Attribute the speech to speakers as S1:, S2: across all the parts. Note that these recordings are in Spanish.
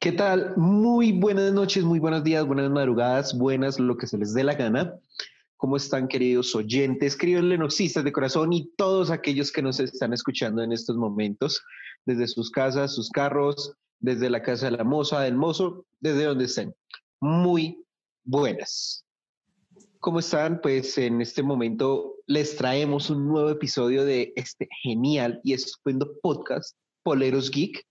S1: ¿Qué tal? Muy buenas noches, muy buenos días, buenas madrugadas, buenas, lo que se les dé la gana. ¿Cómo están, queridos oyentes, queridos lenoxistas de corazón y todos aquellos que nos están escuchando en estos momentos, desde sus casas, sus carros, desde la casa de la moza, del mozo, desde donde estén? Muy buenas. ¿Cómo están? Pues en este momento les traemos un nuevo episodio de este genial y estupendo podcast, Poleros Geek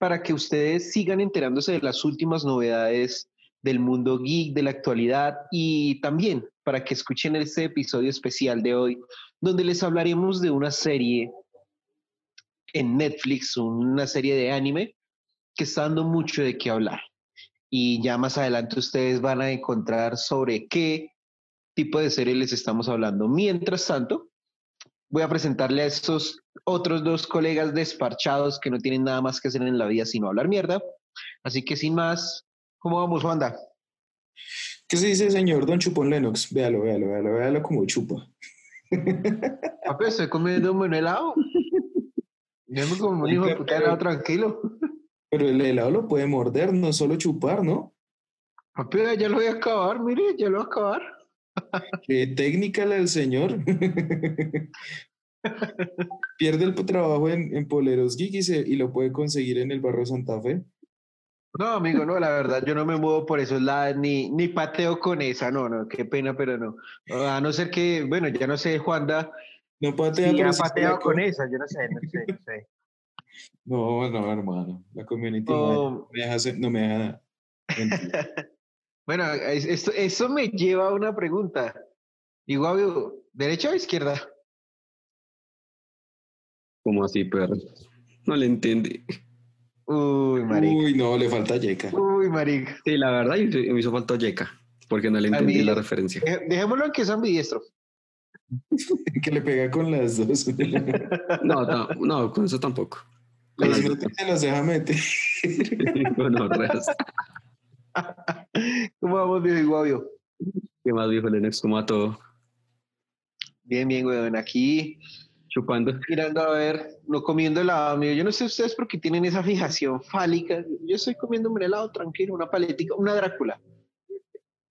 S1: para que ustedes sigan enterándose de las últimas novedades del mundo geek, de la actualidad y también para que escuchen este episodio especial de hoy, donde les hablaremos de una serie en Netflix, una serie de anime que está dando mucho de qué hablar. Y ya más adelante ustedes van a encontrar sobre qué tipo de serie les estamos hablando. Mientras tanto, voy a presentarle a estos otros dos colegas desparchados que no tienen nada más que hacer en la vida sino hablar mierda. Así que sin más, ¿cómo vamos, Wanda?
S2: ¿Qué se dice, señor Don Chupón Lennox? Véalo, véalo, véalo, véalo como chupa.
S1: Papi, estoy comiendo un helado. Yo me como un hijo de puta helado tranquilo.
S2: Pero el helado lo puede morder, no solo chupar, ¿no?
S1: Papi, ya lo voy a acabar, mire, ya lo voy a acabar.
S2: Qué técnica la del señor. Pierde el trabajo en, Poleros Geek y, lo puede conseguir en el barrio Santa Fe.
S1: No, amigo, no, la verdad, yo no me muevo por esos lados, ni, ni pateo con esa, no, no, qué pena, pero no. A no ser que, bueno, ya no sé, Juanda.
S2: No patea,
S1: si con esa, yo no sé, no sé, no sé.
S2: No, no, hermano, la community no, me deja, no me deja
S1: Bueno, esto, eso me lleva a una pregunta. Igual, ¿derecha o izquierda?
S3: ¿Cómo así, perro? No le entendí.
S1: Uy, marica.
S2: Uy, no, le falta yeca.
S1: Uy, marica.
S3: Sí, la verdad, me hizo falta yeca, porque no le entendí la referencia.
S1: Dejémoslo en que es ambidiestro.
S2: que le pega con las dos.
S3: no, no, no, con eso tampoco.
S2: Con las dos se los deja meter.
S3: bueno,
S1: ¿Cómo vamos, viejo Iguavio?
S3: ¿Qué más, viejo Lennox? ¿Cómo va todo?
S1: Bien, bien, weón. Aquí
S3: chupando.
S1: Mirando a ver, no comiendo helado, amigo. Yo no sé ustedes por qué tienen esa fijación fálica. Yo estoy comiendo un helado tranquilo, una paletica, una Drácula.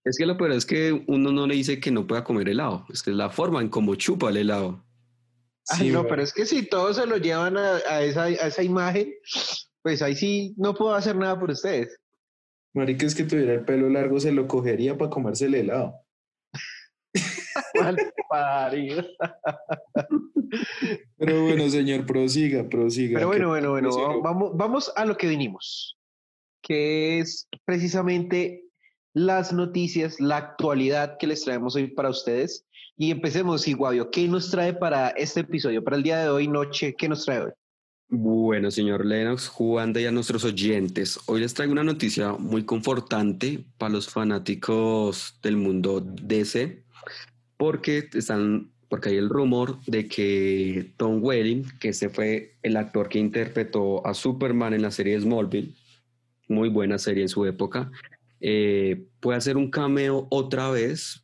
S3: Es que lo peor es que uno no le dice que no pueda comer helado. Es que es la forma en cómo chupa el helado.
S1: Ay, no, pero es que si todos se lo llevan a, esa, a esa imagen, pues ahí sí no puedo hacer nada por ustedes.
S2: Marica, es que tuviera el pelo largo, se lo cogería para comerse el helado. Pero bueno, señor, prosiga, prosiga.
S1: Pero bueno, bueno, bueno, vamos, vamos a lo que vinimos, que es precisamente las noticias, la actualidad que les traemos hoy para ustedes. Y empecemos, Iguavio, ¿qué nos trae para este episodio, para el día de hoy, noche? ¿Qué nos trae hoy?
S3: Bueno, señor Lennox, jugando ya a nuestros oyentes, hoy les traigo una noticia muy confortante para los fanáticos del mundo DC porque están porque hay el rumor de que Tom Welling, que ese fue el actor que interpretó a Superman en la serie Smallville, muy buena serie en su época, eh, puede hacer un cameo otra vez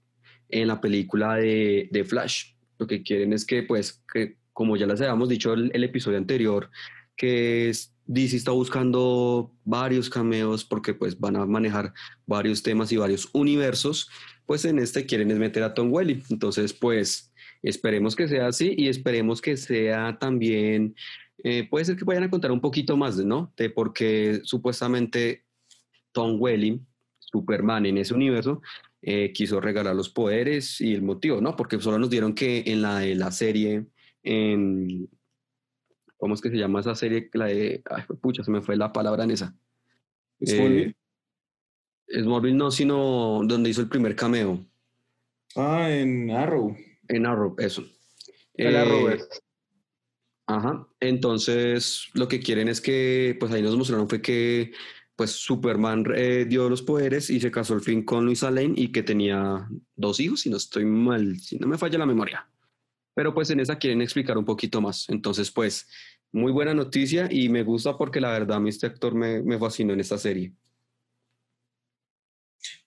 S3: en la película de, de, Flash. Lo que quieren es que, pues, que, como ya les habíamos dicho el, el episodio anterior, que DC está buscando varios cameos porque pues van a manejar varios temas y varios universos pues en este quieren es meter a Tom Welly. Entonces, pues esperemos que sea así y esperemos que sea también, eh, puede ser que vayan a contar un poquito más, ¿no? De por qué supuestamente Tom Welly, Superman en ese universo, eh, quiso regalar los poderes y el motivo, ¿no? Porque solo nos dieron que en la, de la serie, en, ¿cómo es que se llama esa serie? La de, ay, pucha, se me fue la palabra en esa. Smallville no, sino donde hizo el primer cameo.
S2: Ah, en Arrow.
S3: En Arrow, eso.
S1: El Arrow eh,
S3: Ajá. Entonces, lo que quieren es que, pues ahí nos mostraron fue que, pues Superman eh, dio los poderes y se casó al fin con Luisa Lane y que tenía dos hijos, si no estoy mal, si no me falla la memoria. Pero pues en esa quieren explicar un poquito más. Entonces, pues, muy buena noticia y me gusta porque la verdad a mí este actor me, me fascinó en esta serie.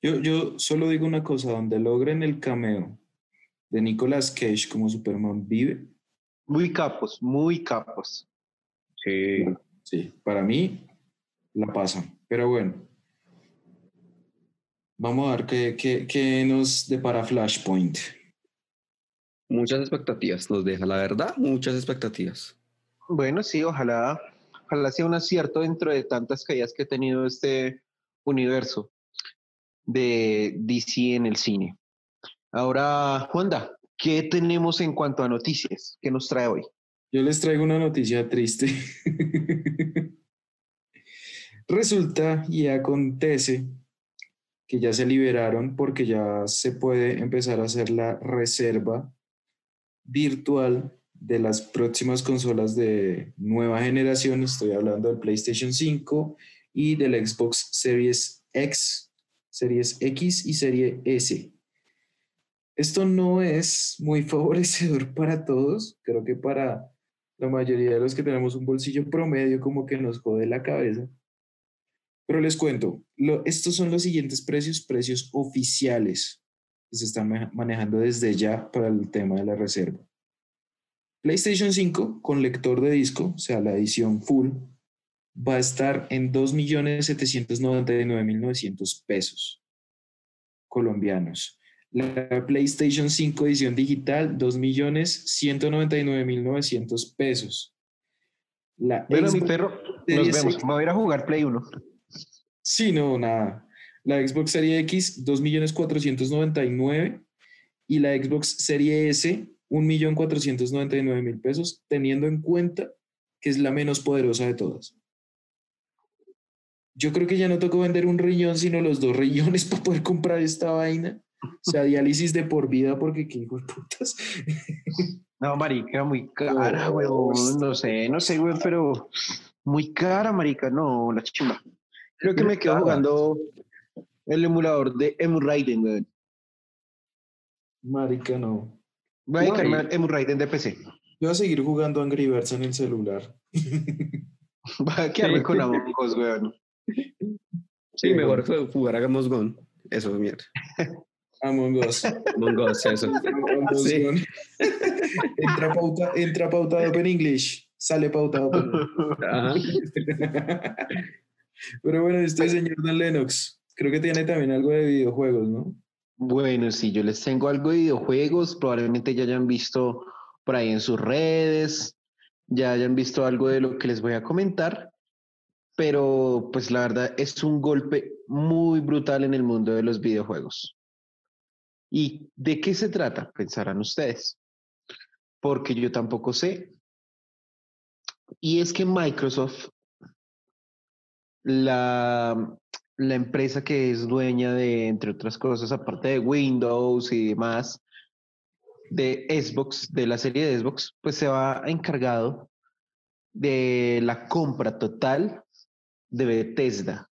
S2: Yo, yo solo digo una cosa, donde logren el cameo de Nicolas Cage como Superman vive.
S1: Muy capos, muy capos.
S2: Sí. Sí, para mí la pasan. Pero bueno, vamos a ver qué, qué, qué nos depara Flashpoint.
S3: Muchas expectativas nos deja, la verdad, muchas expectativas.
S1: Bueno, sí, ojalá, ojalá sea un acierto dentro de tantas caídas que ha tenido este universo de DC en el cine. Ahora, Juanda, ¿qué tenemos en cuanto a noticias? ¿Qué nos trae hoy?
S2: Yo les traigo una noticia triste. Resulta y acontece que ya se liberaron porque ya se puede empezar a hacer la reserva virtual de las próximas consolas de nueva generación. Estoy hablando del PlayStation 5 y del Xbox Series X, Series X y Serie S. Esto no es muy favorecedor para todos. Creo que para la mayoría de los que tenemos un bolsillo promedio como que nos jode la cabeza. Pero les cuento, estos son los siguientes precios, precios oficiales que se están manejando desde ya para el tema de la reserva. PlayStation 5 con lector de disco, o sea, la edición full, va a estar en 2.799.900 pesos colombianos. La PlayStation 5 edición digital, 2.199.900 pesos.
S1: La bueno, mi perro, nos vemos. Me voy a ir a jugar Play 1.
S2: Sí, no, nada. La Xbox Series X, 2.499.000 y la Xbox Series S, 1.499.000 pesos, teniendo en cuenta que es la menos poderosa de todas. Yo creo que ya no tocó vender un riñón, sino los dos riñones para poder comprar esta vaina. O sea, diálisis de por vida, porque qué hijo de putas.
S1: No, marica, muy cara, weón. No sé, no sé, weón, pero muy cara, marica. No, la chimba. Creo que me quedo jugando el emulador de Emu Raiden, weón.
S2: Marica, no.
S1: Voy a dedicarme al Emu Raiden de PC. Yo
S2: voy a seguir jugando Angry Birds en el celular.
S1: Va a quedarme con Among Us, weón.
S3: Sí, mejor jugar a Among Us. Eso es mierda.
S2: Among Us.
S3: Among Us, eso.
S2: sí. entra, pauta, entra pautado en English, sale pautado Ajá. Pero bueno, este señor Dan Lennox, creo que tiene también algo de videojuegos, ¿no?
S1: Bueno, sí, yo les tengo algo de videojuegos, probablemente ya hayan visto por ahí en sus redes, ya hayan visto algo de lo que les voy a comentar, pero pues la verdad es un golpe muy brutal en el mundo de los videojuegos. ¿Y de qué se trata? Pensarán ustedes, porque yo tampoco sé. Y es que Microsoft la, la empresa que es dueña de, entre otras cosas, aparte de Windows y demás, de Xbox, de la serie de Xbox, pues se va encargado de la compra total de Bethesda,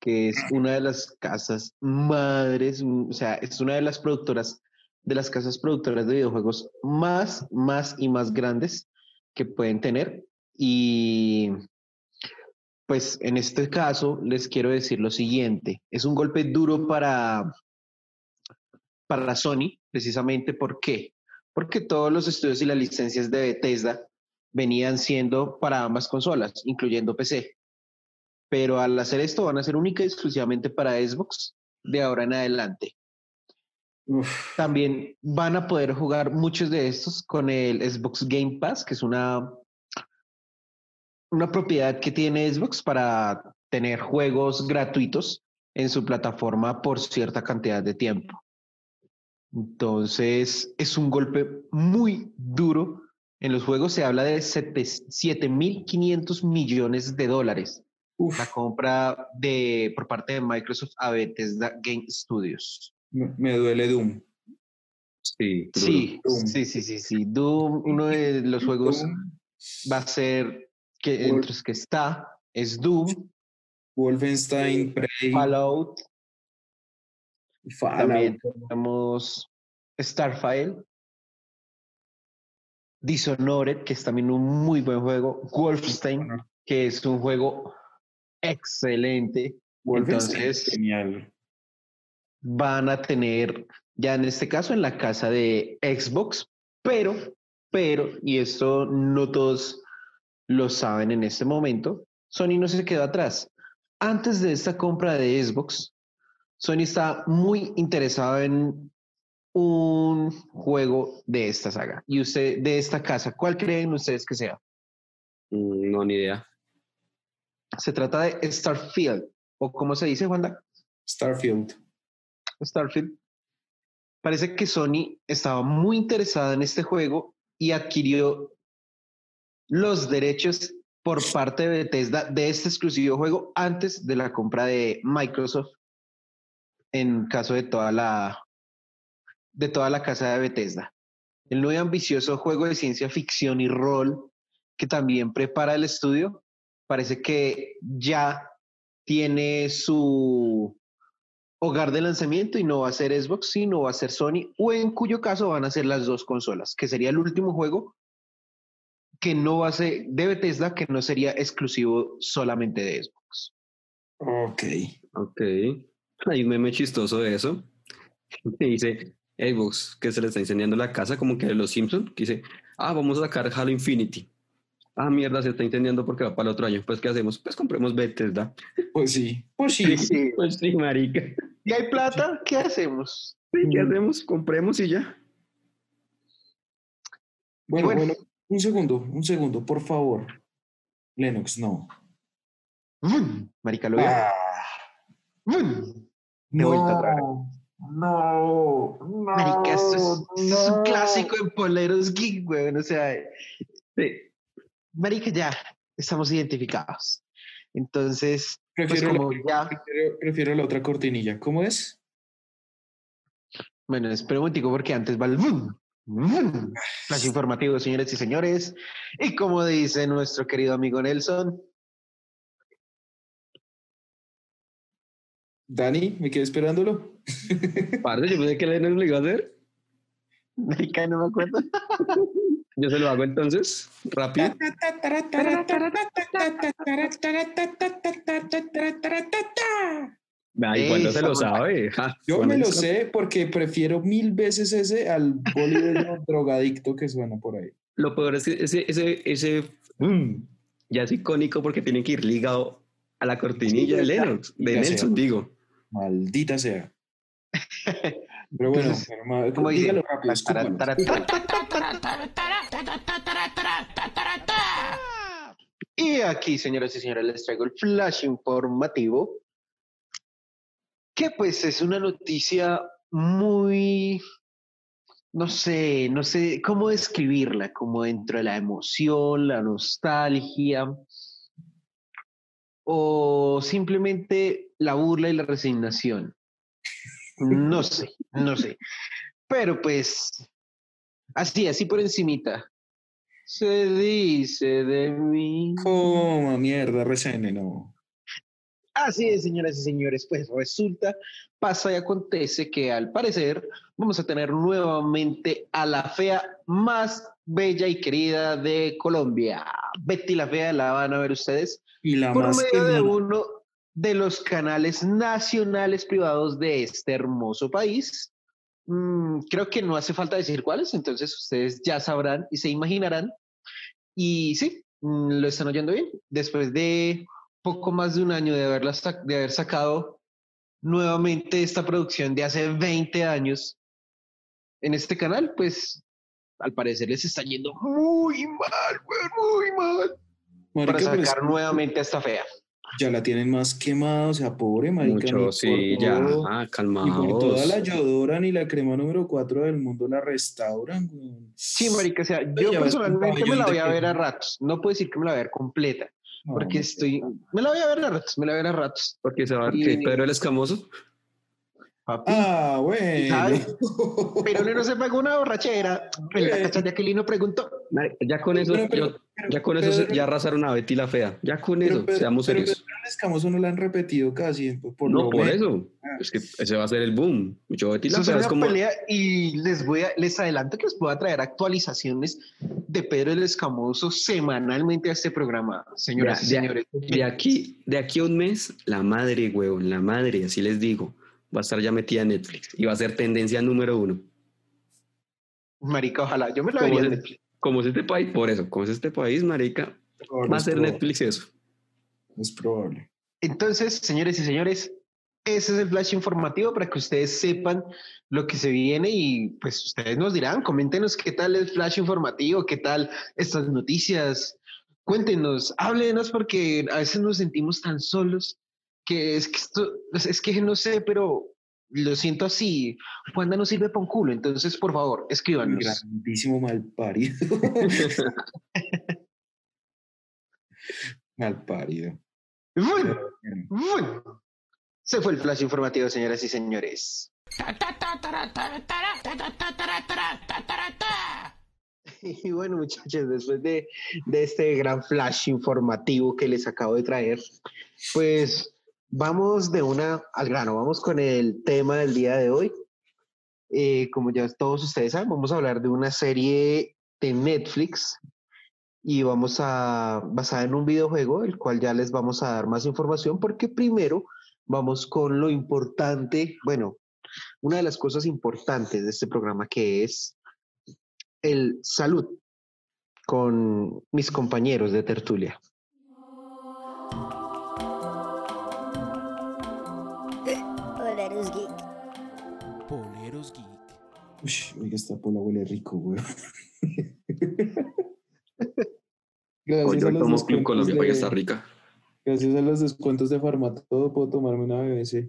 S1: que es una de las casas madres, o sea, es una de las productoras, de las casas productoras de videojuegos más, más y más grandes que pueden tener. Y pues en este caso les quiero decir lo siguiente, es un golpe duro para, para Sony, precisamente ¿por qué? Porque todos los estudios y las licencias de Bethesda venían siendo para ambas consolas, incluyendo PC. Pero al hacer esto van a ser única y exclusivamente para Xbox de ahora en adelante. También van a poder jugar muchos de estos con el Xbox Game Pass, que es una una propiedad que tiene Xbox para tener juegos gratuitos en su plataforma por cierta cantidad de tiempo. Entonces, es un golpe muy duro. En los juegos se habla de 7.500 millones de dólares. La compra de, por parte de Microsoft a Bethesda Game Studios.
S2: Me, duele Doom.
S1: Sí, sí, sí, sí, sí, sí. Doom, uno de los juegos va a ser que entre los que está es Doom,
S2: Wolfenstein, Prey,
S1: Fallout,
S2: Fallout.
S1: También tenemos Starfile, Dishonored, que es también un muy buen juego, Wolfenstein, que es un juego excelente. Entonces,
S2: genial.
S1: van a tener, ya en este caso, en la casa de Xbox, pero, pero, y esto no todos lo saben en este momento, Sony no se quedó atrás. antes de esta compra de Xbox, Sony está muy interesado en un juego de esta saga y usted de esta casa. ¿Cuál creen ustedes que sea?
S3: Mm, No, ni idea.
S1: Se trata de Starfield, o ¿cómo se dice, Wanda?
S2: Starfield.
S1: Starfield. Parece que Sony estaba muy interesada en este juego y adquirió los derechos por parte de Bethesda de este exclusivo juego antes de la compra de Microsoft en caso de toda la de toda la casa de Bethesda. El nuevo y ambicioso juego de ciencia ficción y rol que también prepara el estudio parece que ya tiene su hogar de lanzamiento y no va a ser Xbox, sino va a ser Sony, o en cuyo caso van a ser las dos consolas, que sería el último juego que no va a ser de Bethesda, que no sería exclusivo solamente de Xbox.
S2: Ok.
S3: Ok. Hay un meme chistoso de eso. Que dice Xbox, que se le está incendiando la casa, como que de los Simpsons, que dice, ah, vamos a sacar Halo Infinity. Ah, mierda, se está incendiando porque va para el otro año. Pues, ¿qué hacemos? Pues compremos Bethesda.
S2: Pues sí. Pues sí.
S1: Sí.
S3: Pues sí, marica.
S1: ¿Y hay plata? ¿Qué hacemos?
S3: Sí, ¿Qué
S2: Mm.
S3: hacemos? Compremos y ya.
S2: Bueno,
S1: bueno.
S2: bueno, un segundo, un segundo, por favor. Lennox, no.
S1: ¡Vum! Marica, lo.
S2: Ah,
S1: ¡Vum! De vuelta otra vez.
S2: no, no,
S1: Marica, esto es, es un
S2: no.
S1: clásico en poleros geek, weón. O sea,
S3: Sí.
S1: Marica, ya estamos identificados. Entonces, pues
S2: Prefiero,
S1: como
S2: la,
S1: ya,
S2: prefiero, prefiero la otra cortinilla. ¿Cómo es?
S1: bueno, espera un momentico porque antes va el vum, vum. Flash informativo, señores y señores. Y como dice nuestro querido amigo Nelson,
S2: Dani, ¿me quedé esperándolo?
S3: Parce, yo pensé que Lennon lo iba a hacer.
S1: Marica, no me acuerdo.
S3: Yo se lo hago entonces, rápido. Ay, ¿cuándo se lo sabe? Ja,
S2: Yo
S3: ¿cuándo
S2: me lo sé porque prefiero mil veces ese al boliviano drogadicto que suena por ahí.
S3: Lo peor es que ese, ese, ese mm, ya es icónico porque tiene que ir ligado a la cortinilla
S2: Sí,
S3: de Lennox, de
S2: ya sea.
S3: Nelson, digo.
S2: Maldita sea. Pero bueno, hermano,
S1: ¿Cómo
S2: dígalo rápido.
S1: Y aquí, señoras y señores, les traigo el flash informativo, que pues es una noticia muy, no sé, no sé cómo describirla, como dentro de la emoción, la nostalgia, o simplemente la burla y la resignación. No sé, no sé. Pero pues, así, así por encimita. Se dice de mí.
S2: Coma mierda, RCN, no.
S1: Así es, señoras y señores, pues resulta, pasa y acontece que al parecer vamos a tener nuevamente a la fea más bella y querida de Colombia. Betty la fea la van a ver ustedes
S2: Y la
S1: por
S2: más
S1: medio de uno de los canales nacionales privados de este hermoso país. Mm, creo que no hace falta decir cuáles, entonces ustedes ya sabrán y se imaginarán. Y sí, mm, lo están oyendo bien. Después de poco más de un año de, haberla de haber sacado nuevamente esta producción de hace 20 años en este canal, pues al parecer les está yendo muy mal, muy mal para
S2: Marica, es
S1: sacar nuevamente a esta fea.
S2: ya la tienen más quemada, o sea, pobre marica.
S3: Mucho, sí,
S2: por
S3: ya. Ah,
S2: Ni
S3: calmaos.
S2: por toda la yodora ni la crema número 4 del mundo la restauran.
S1: Sí, marica, o sea,
S2: ya
S1: yo personalmente me la voy a ver a ratos. No puedo decir que me la voy a ver completa, porque
S2: no,
S1: estoy, me la voy a ver a ratos, me la voy a ver a ratos.
S3: Porque se va a
S1: Y-
S3: que Pedro el Escamoso.
S1: Papi.
S2: Ah, bueno.
S1: Pero uno no se pegó una borrachera. En la
S2: Bueno.
S1: cacha de Aquilino preguntó.
S3: Ya con eso,
S2: Pero- pero-
S3: yo- ya con eso, se- ya arrasaron a Betty la fea. Ya con
S2: Pero-
S3: eso,
S2: pero-
S3: seamos
S2: pero-
S3: serios.
S2: pero el escamoso no lo han repetido casi. pues, Por
S3: no,
S2: lo
S3: por
S2: menos.
S3: eso.
S2: Ah.
S3: Es que ese va a ser el boom. Yo Betty la
S1: Eso es
S3: fea
S1: una
S3: es como.
S1: pelea y les voy a, les adelanto que les puedo traer actualizaciones de Pedro el Escamoso semanalmente a este programa, señoras y
S3: De- de-
S1: señores.
S3: De aquí, de aquí a un mes, la madre, huevón, la madre, así les digo, va a estar ya metida en Netflix y va a ser tendencia número uno.
S1: Marica, ojalá. Yo me la
S3: ¿Cómo
S1: vería en? Netflix.
S3: Como es este país, por eso, como es este país, marica, va a ser
S2: probable,
S3: Netflix eso.
S2: Es probable.
S1: Entonces, señores y señores, ese es el flash informativo para que ustedes sepan lo que se viene y pues ustedes nos dirán, coméntenos qué tal el flash informativo, qué tal estas noticias. Cuéntenos, háblenos porque a veces nos sentimos tan solos que es que esto, es que no sé, pero lo siento así. Juanda no sirve para un culo, entonces por favor, escríbanos.
S2: Grandísimo mal parido. mal parido.
S1: Bueno, bueno. Se fue el flash informativo, señoras y señores. Y bueno, muchachos, después de, de, este gran flash informativo que les acabo de traer, pues vamos de una al grano, vamos con el tema del día de hoy. Eh, como ya todos ustedes saben, vamos a hablar de una serie de Netflix y vamos a basada en un videojuego, el cual ya les vamos a dar más información, porque primero vamos con lo importante, bueno, una de las cosas importantes de este programa que es el salud con mis compañeros de tertulia.
S2: Uy, oiga, esta pola huele rico, güey. Gracias
S3: Oye,
S2: a los
S3: tomo Club Colombia,
S2: de-
S3: oiga, está rica.
S2: Gracias a los descuentos de Farmatodo puedo tomarme una BBC.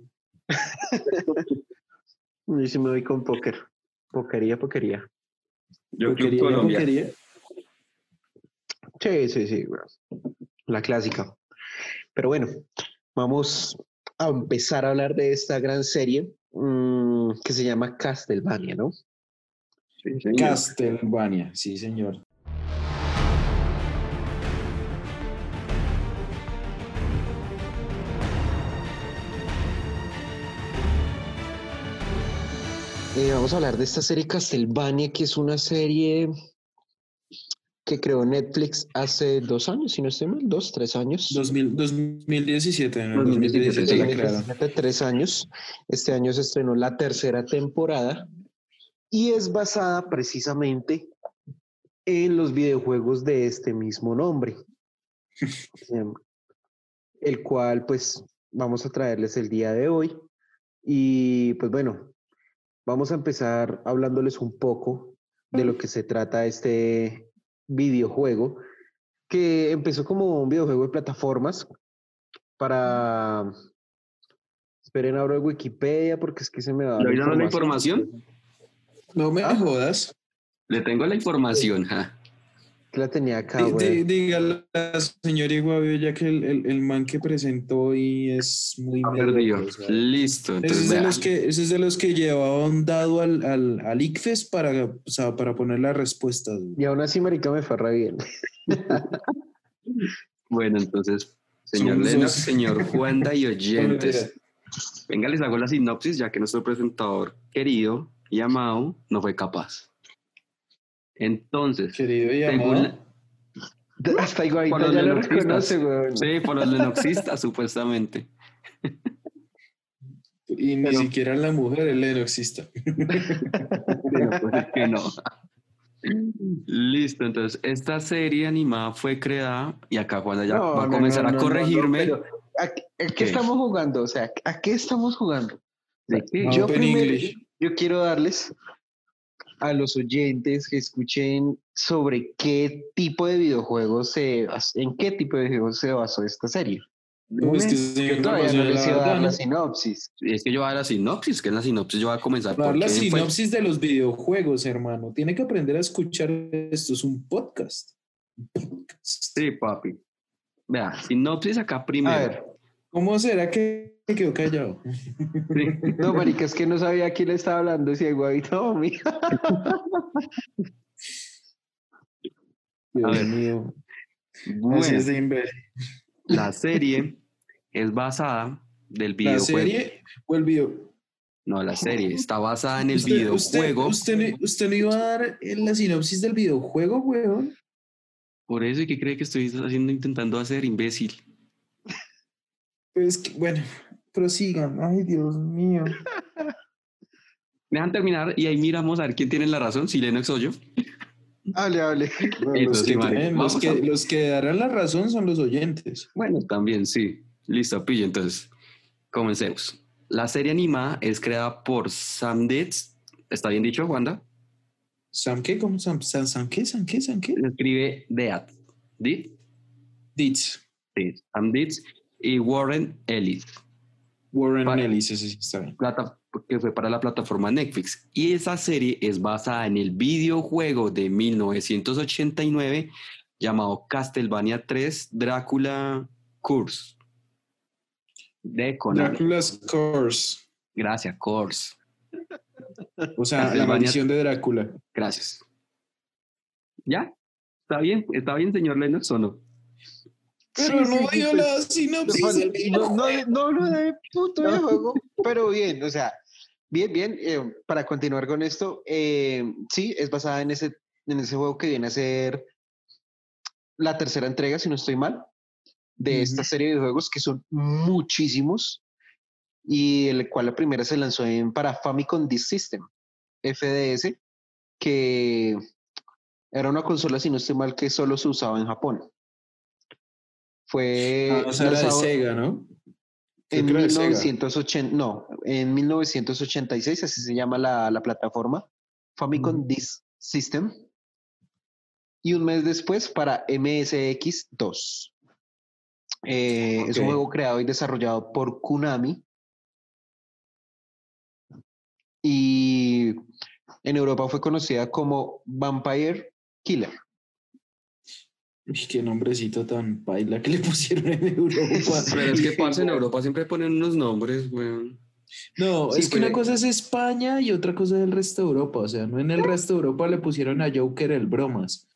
S1: Yo sí me voy con póker. Pokería, pokería.
S3: Yo Club
S2: Porquería,
S3: Colombia.
S1: Sí, sí, sí. La clásica. Pero bueno, vamos a empezar a hablar de esta gran serie mm, que se llama Castlevania, ¿no?
S3: Sí, señor.
S2: Castlevania, sí, señor.
S1: Eh, vamos a hablar de esta serie Castlevania, que es una serie que creó Netflix hace dos años, si no estoy mal, dos, tres años.
S2: 2000 2017, en el
S3: 2017,
S2: 2017
S3: sí.
S2: la crearon.
S1: Hace tres años. Este año se estrenó la tercera temporada y es basada precisamente en los videojuegos de este mismo nombre. El cual pues vamos a traerles el día de hoy. Y pues bueno, vamos a empezar hablándoles un poco de lo que se trata este videojuego, que empezó como un videojuego de plataformas para... Esperen, abro Wikipedia porque es que se me va
S3: ¿Le dando la información?
S2: No me
S1: Ah.
S2: jodas.
S3: Le tengo la información. ja.
S1: La tenía acá, güey.
S2: Dígale a la señora Iguavio ya que el, el, el man que presentó y es muy
S3: Perdido. Listo.
S2: Ese
S3: Entonces,
S2: es, de los que, ese es de los que llevaba un dado al, al, al ICFES para, o sea, para poner las respuestas.
S1: Y aún así, marica, me fue re bien.
S3: Bueno, entonces, señor
S2: dos.
S3: señor Juanda y oyentes. Venga, les hago la sinopsis, ya que nuestro presentador querido y amado no fue capaz. Entonces,
S2: Querido y amado.
S3: la-
S1: Hasta igual
S3: Por los
S1: ya lo reconoce, güey.
S3: sí, por los lenoxistas, supuestamente.
S2: Y ni
S1: pero-
S2: siquiera la mujer es lenoxista.
S3: Pero pues es que no. Listo, entonces esta serie animada fue creada y acá Juanda ya
S1: No,
S3: va a comenzar
S1: no,
S3: a
S1: no, no,
S3: corregirme.
S1: no, pero ¿a, qué- a qué
S3: ¿Qué?
S1: estamos jugando? O sea, ¿a qué estamos jugando?
S3: ¿De qué?
S1: Yo primero, yo quiero darles a los oyentes que escuchen sobre qué tipo de videojuegos se en qué tipo de videojuegos se basó esta serie.
S2: Pues que se
S1: Yo todavía no
S2: la
S1: les iba a dar la sinopsis.
S3: Es que yo voy a dar la sinopsis, que en la sinopsis yo voy a comenzar
S2: Dar la
S3: porque fue-
S2: sinopsis de los videojuegos, hermano. Tiene que aprender a escuchar esto. Es un podcast. Un podcast.
S3: Sí, papi. Vea, sinopsis acá primero.
S1: A ver,
S2: ¿Cómo será que me quedó callado?
S3: Sí.
S1: no, marica, es que no sabía a quién le estaba hablando, si a Guavito o a mí.
S2: Dios mío. Así
S3: Bueno,
S2: es de imbécil.
S3: la serie es basada del
S2: ¿La
S3: videojuego.
S2: serie o el video?
S3: No, la serie está basada en el
S2: Usted-
S3: videojuego.
S2: Usted, usted, no- usted no iba a dar en la sinopsis del videojuego, weón.
S3: Por eso, ¿y qué cree que estoy haciendo, intentando hacer, imbécil?
S2: Pues que, bueno, prosigan. Ay, Dios mío.
S3: Me dejan terminar y ahí miramos a ver quién tiene la razón, si Lennox o yo.
S1: Hable, hable.
S3: Eso
S2: los, que
S3: vale.
S2: tienen- los,
S3: Vamos
S2: que,
S3: a-
S2: los que darán la razón son los oyentes.
S3: Bueno, también sí. Listo, pillo. Entonces, comencemos. La serie animada es creada por Sam Ditz. ¿Está bien dicho, Wanda?
S2: ¿Sam qué? ¿Cómo Sam? ¿Sam, Sam qué? ¿Sam qué? ¿Sam qué?
S3: Se escribe Deat. ¿Dit?
S2: Ditz.
S3: Sí, Sam Ditz y Warren Ellis.
S2: Warren Ellis, ese sí está bien.
S3: plata, que fue para la plataforma Netflix. Y esa serie es basada en el videojuego de 1989 llamado Castlevania 3 Drácula Curse. De.
S2: Drácula's Curse.
S3: Gracias, Curse.
S2: O sea, la maldición de Drácula.
S3: Gracias. ¿Ya? ¿Está bien? ¿Está bien, señor Lennox o no?
S2: Pero
S1: Sí,
S2: no
S1: sí, pues,
S2: la sinopsis del
S1: No, no, no, no, de puto videojuego, pero bien, o sea, bien, bien, eh, para continuar con esto, eh, sí, es basada en ese, en ese juego que viene a ser la tercera entrega, si no estoy mal, de esta serie de juegos que son muchísimos y el cual la primera se lanzó en para Famicom Disk System, FDS, que era una consola, si no estoy mal, que solo se usaba en Japón. Fue
S2: Ah, o sea, era de Sega, ¿no?
S1: En
S2: que era de Sega.
S1: 1980, no, en 1986, así se llama la, la plataforma, Famicom
S2: Ujú.
S1: Disk System. Y un mes después para MSX2. Eh, Es un juego creado y desarrollado por Konami. Y en Europa fue conocida como Vampire Killer.
S2: Uy, qué nombrecito tan paila que le pusieron en Europa.
S3: Pero es que, parce, en. Europa siempre ponen unos nombres, weón.
S2: No,
S1: Sí,
S2: es que una cosa es España y otra cosa es el resto de Europa. O sea, no en el resto de Europa le pusieron a Joker el bromas.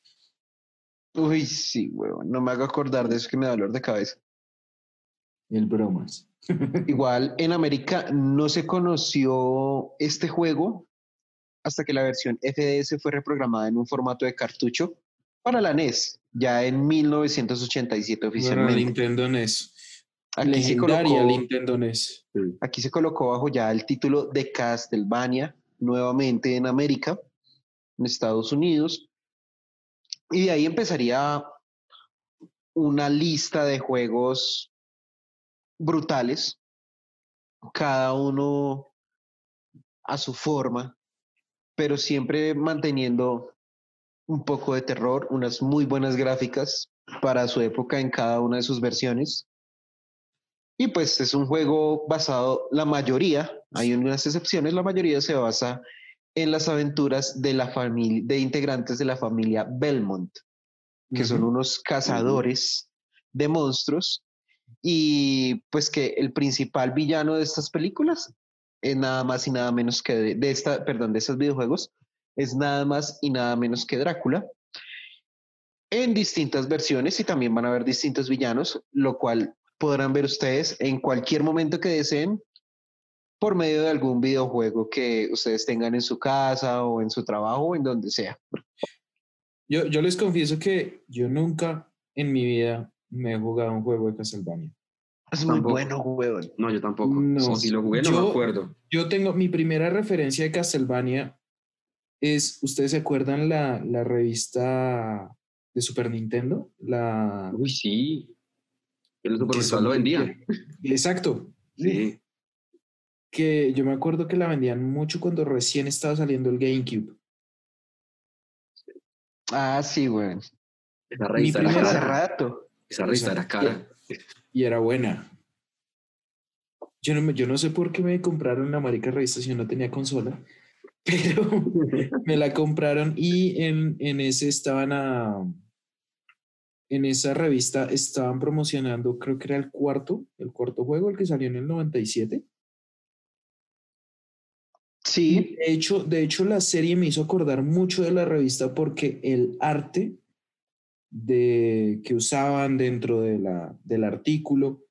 S1: Uy, sí, huevón, no me hago acordar de eso que me da dolor de cabeza.
S2: El bromas.
S1: Igual en América no se conoció este juego hasta que la versión FDS fue reprogramada en un formato de cartucho para la NES, ya en 1987
S2: Para
S1: oficialmente.
S2: Nintendo NES.
S1: Aquí se, colocó,
S2: Nintendo NES.
S1: aquí se colocó bajo ya el título de Castlevania, nuevamente en América, en Estados Unidos. Y de ahí empezaría una lista de juegos brutales, cada uno a su forma, pero siempre manteniendo un poco de terror, unas muy buenas gráficas para su época en cada una de sus versiones. Y pues es un juego basado, la mayoría, hay unas excepciones, la mayoría se basa en las aventuras de la familia, de integrantes de la familia Belmont, que son unos cazadores de monstruos y pues que el principal villano de estas películas es nada más y nada menos que de, de esta, perdón, de estos videojuegos es nada más y nada menos que Drácula en distintas versiones y también van a haber distintos villanos, lo cual podrán ver ustedes en cualquier momento que deseen por medio de algún videojuego que ustedes tengan en su casa o en su trabajo o en donde sea.
S2: Yo, yo les confieso que yo nunca en mi vida me he jugado un juego de Castlevania.
S1: Es muy
S3: Tampoco.
S1: bueno, huevón.
S3: No, yo tampoco.
S2: No.
S3: O si lo jugué, no
S2: Yo-
S3: me acuerdo.
S2: Yo tengo mi primera referencia de Castlevania es, ¿ustedes se acuerdan la, la revista de Super Nintendo? La
S3: Uy, sí. El
S2: que
S3: supermercado lo vendía.
S2: exacto.
S3: Sí.
S2: Que yo me acuerdo que la vendían mucho cuando recién estaba saliendo el GameCube.
S1: Ah, sí, güey.
S3: Esa revista
S2: Mi
S3: era
S2: primera-
S1: Hace
S3: cara.
S1: rato.
S3: Esa revista era cara.
S2: y era buena. Yo no, me- yo no sé por qué me compraron la marica revista si yo no tenía consola, pero me la compraron y en, en ese estaban a, en esa revista estaban promocionando, creo que era el cuarto, el cuarto juego, el que salió en el 97.
S1: Sí,
S2: De hecho, de hecho, la serie me hizo acordar mucho de la revista porque el arte de, que usaban dentro de la, del artículo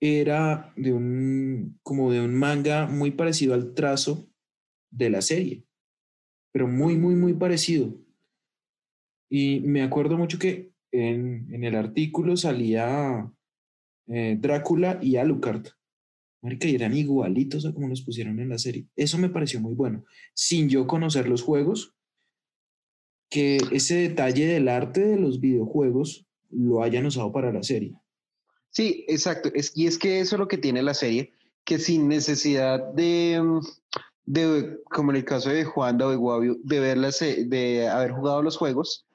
S2: era de un, como de un manga muy parecido al trazo de la serie, pero muy, muy, muy parecido. Y me acuerdo mucho que en, en el artículo salía eh, Drácula y Alucard. Marica, y eran igualitos a como los pusieron en la serie. Eso me pareció muy bueno. Sin yo conocer los juegos, que ese detalle del arte de los videojuegos lo hayan usado para la serie.
S1: Sí, exacto. Es, y es que eso es lo que tiene la serie, que sin necesidad de, de como en el caso de Juan de Guavio, de, ver la se- de haber jugado los juegos,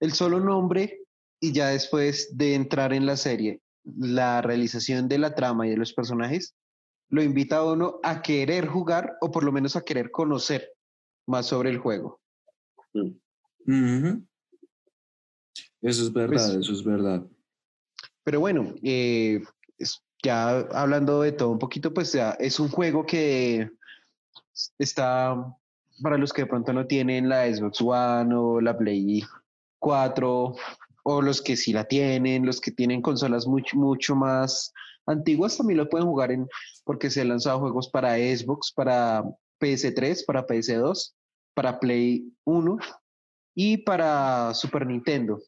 S1: el solo nombre y ya después de entrar en la serie, la realización de la trama y de los personajes, lo invita a uno a querer jugar o por lo menos a querer conocer más sobre el juego.
S2: Eso es verdad,
S1: Pues-
S2: eso es verdad.
S1: Pero bueno, eh, ya hablando de todo un poquito, pues ya es un juego que está para los que de pronto no tienen la Xbox One o la Play 4 o los que sí la tienen, los que tienen consolas mucho, mucho más antiguas también lo pueden jugar en porque se han lanzado juegos para Xbox, para PS3, para PS2, para Play 1 y para Super Nintendo.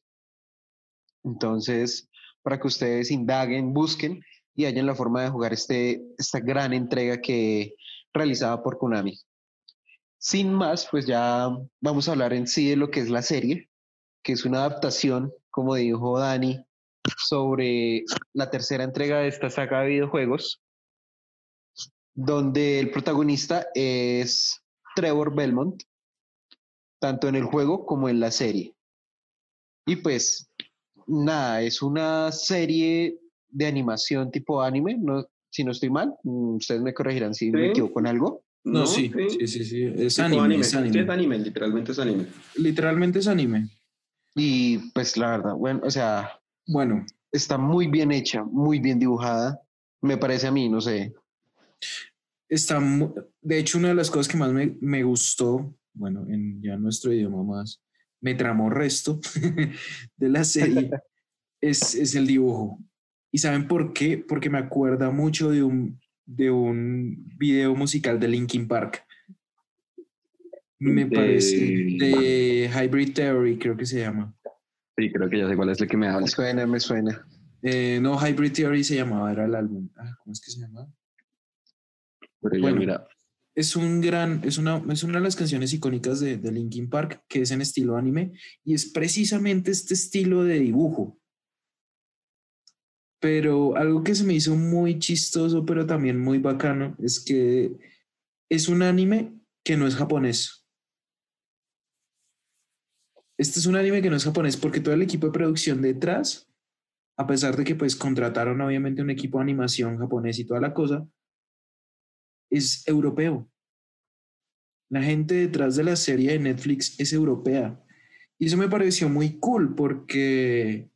S1: Entonces, para que ustedes indaguen, busquen y hallen la forma de jugar este, esta gran entrega que realizada por Konami. Sin más, pues ya vamos a hablar en sí de lo que es la serie, que es una adaptación, como dijo Dani, sobre la tercera entrega de esta saga de videojuegos, donde el protagonista es Trevor Belmont, tanto en el juego como en la serie. Y pues nada, es una serie de animación tipo anime, no, si no estoy mal, mm, ustedes me corregirán si me equivoco en algo.
S2: No, sí, sí, sí, sí. Es
S3: Tipo
S2: anime, es
S3: Sí,
S2: anime.
S3: es anime, literalmente es anime.
S2: Literalmente es anime.
S1: Y pues la verdad, bueno, o sea,
S2: Bueno,
S1: está muy bien hecha, muy bien dibujada, me parece a mí, no sé.
S2: está, de hecho, una de las cosas que más me, me gustó, bueno, en ya nuestro idioma más, me tramó resto de la serie, es, es el dibujo. ¿Y saben por qué? Porque me acuerda mucho de un, de un video musical de Linkin Park. Me
S3: De-
S2: parece, de Hybrid Theory, creo que se llama.
S3: Sí, creo que ya sé cuál es el que me
S1: Me
S3: habla.
S1: suena, me suena.
S2: Eh, no, Hybrid Theory se llamaba, era el álbum. Ah, ¿Cómo es que se llama?
S3: Pero
S2: Bueno.
S3: mira,
S2: es un gran, es una, es una de las canciones icónicas de, de Linkin Park, que es en estilo anime, y es precisamente este estilo de dibujo. Pero algo que se me hizo muy chistoso, pero también muy bacano, es que es un anime que no es japonés. Este es un anime que no es japonés porque todo el equipo de producción detrás, a pesar de que pues contrataron obviamente un equipo de animación japonés y toda la cosa, es europeo. La gente detrás de la serie de Netflix es europea. Y eso me pareció muy cool porque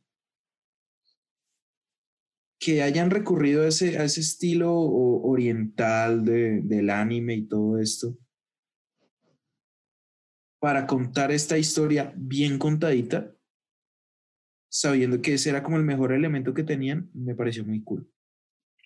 S2: que hayan recurrido a ese, a ese estilo o- oriental de- del anime y todo esto para contar esta historia bien contadita, sabiendo que ese era como el mejor elemento que tenían, me pareció muy cool.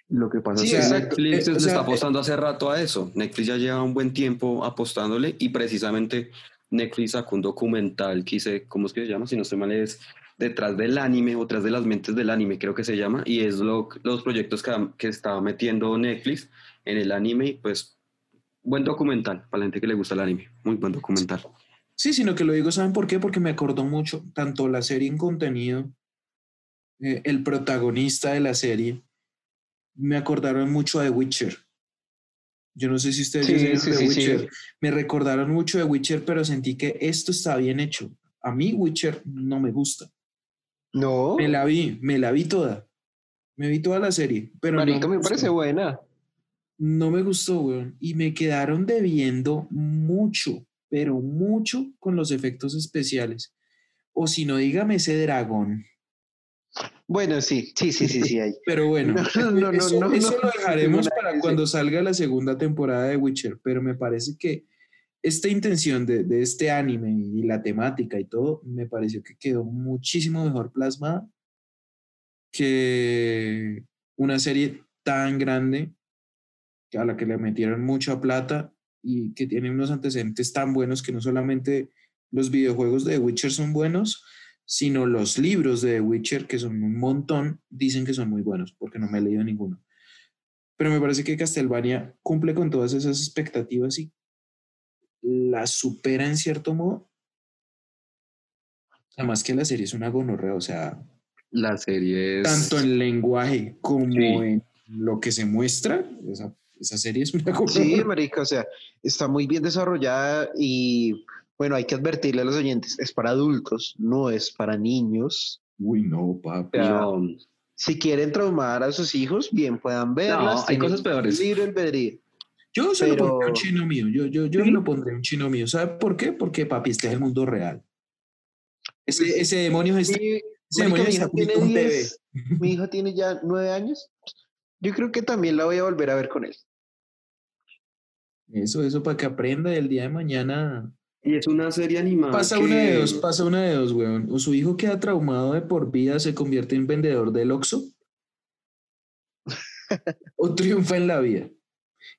S3: lo que pasa
S1: Sí,
S3: es que. Netflix
S2: Eh, o
S3: le
S2: sea,
S3: está
S2: eh,
S3: apostando hace rato a eso. Netflix ya lleva un buen tiempo apostándole y precisamente Netflix sacó un documental que hice, ¿cómo es que se llama? Si no estoy mal, es detrás del anime o detrás de las mentes del anime, creo que se llama, y es lo, los proyectos que, que estaba metiendo Netflix en el anime, y pues buen documental para la gente que le gusta el anime, muy buen documental.
S2: Sí, sino que lo digo, ¿saben por qué? Porque me acordó mucho, tanto la serie en contenido, eh, el protagonista de la serie, me acordaron mucho a The Witcher. Yo no sé si ustedes
S1: Sí,
S2: The
S1: sí, sí.
S2: Witcher. Me recordaron mucho de Witcher, pero sentí que esto está bien hecho. A mí Witcher no me gusta.
S1: No,
S2: Me la vi, me la vi toda. Me vi toda la serie, pero
S1: marica,
S2: no
S1: me parece buena.
S2: No me gustó, weón. Y me quedaron debiendo mucho, pero mucho con los efectos especiales. O si no, dígame ese dragón.
S1: Bueno, sí, sí, sí, sí, sí, hay.
S2: Pero bueno,
S1: No, no, no,
S2: eso, lo dejaremos para cuando salga la segunda temporada de Witcher. Pero me parece que esta intención de, este anime y la temática y todo, me pareció que quedó muchísimo mejor plasmada que una serie tan grande a la que le metieron mucha plata y que tiene unos antecedentes tan buenos que no solamente los videojuegos de The Witcher son buenos, sino los libros de The Witcher, que son un montón, dicen que son muy buenos, porque no me he leído ninguno. Pero me parece que Castlevania cumple con todas esas expectativas y las supera en cierto modo. Además que la serie es una gonorrea, o sea,
S3: La serie es...
S2: tanto en lenguaje como
S3: Sí.
S2: en lo que se muestra. Esa, esa serie es una cosa.
S1: Sí, marica, o sea, está muy bien desarrollada y bueno, hay que advertirle a los oyentes, es para adultos, no es para niños.
S2: Uy, no, papi.
S3: No,
S1: Si quieren traumar a sus hijos, bien puedan verlas.
S3: hay cosas peores.
S1: Libre albedrío.
S2: Yo se lo
S1: Pero-
S2: pondré a un chino mío. Yo, yo, yo lo pondré a un chino mío. ¿Sabe por qué? Porque, papi, este es el mundo real. Ese, ese demonio está,
S1: Mi,
S2: ese
S1: marica,
S2: demonio
S1: mi hija tiene
S2: un TV.
S1: 10, mi hija tiene ya nueve años. Yo creo que también la voy a volver a ver con él.
S2: Eso, eso para que aprenda el día de mañana.
S3: Y es una serie animada.
S2: Pasa
S3: que-
S2: una de dos, pasa una de dos, weón. O su hijo queda traumado de por vida, se convierte en vendedor del Oxxo. o triunfa en la vida.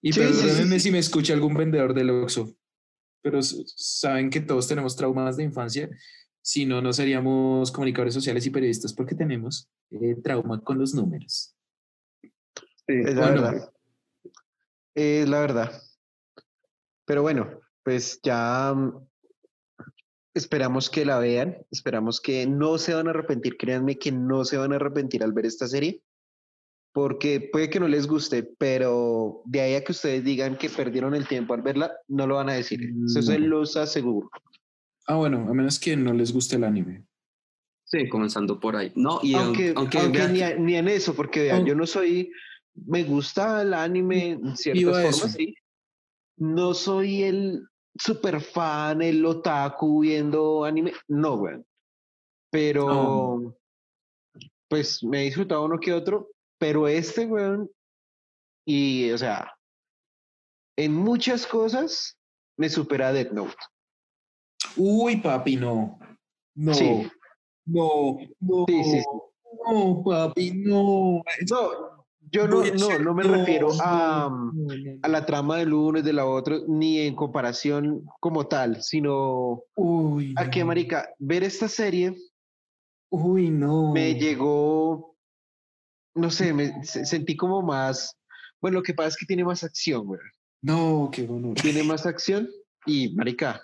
S2: Y
S1: Sí,
S2: perdónenme
S1: sí.
S2: si me escucha algún vendedor del Oxxo. Pero saben que todos tenemos traumas de infancia. Si no, no seríamos comunicadores sociales y periodistas porque tenemos eh, trauma con los números.
S1: Es la
S2: Bueno.
S1: verdad. Es la verdad. Pero bueno, pues ya mm, esperamos que la vean. Esperamos que no se van a arrepentir. Créanme que no se van a arrepentir al ver esta serie. Porque puede que no les guste, pero de ahí a que ustedes digan que perdieron el tiempo al verla, no lo van a decir. Eso se
S2: No.
S1: los aseguro.
S2: Ah, bueno, a menos que no les guste el anime.
S3: Sí, comenzando por ahí. No, y
S1: aunque
S3: aunque,
S1: aunque
S3: vean
S1: ni, a- ni en eso, porque vean,
S2: Oh.
S1: yo no soy, me gusta el anime en ciertas formas,
S2: eso.
S1: sí. No soy el super fan, el otaku viendo anime, no, weón. Pero,
S2: No.
S1: pues me he disfrutado uno que otro, pero este, weón, y, o sea, en muchas cosas me supera Death Note.
S2: Uy, papi, no. No.
S1: Sí.
S2: No, no.
S1: Sí, sí, sí.
S2: No, papi, no.
S1: No, yo no,
S2: a
S1: no, no me
S2: no,
S1: refiero a... a la trama del uno y de la otra, ni en comparación como tal, sino
S2: Uy,
S1: a que, marica, ver esta serie
S2: Uy, no.
S1: me llegó, no sé, me se- sentí como más, bueno, lo que pasa es que tiene más acción, güey,
S2: No, qué honor.
S1: tiene más acción y, marica,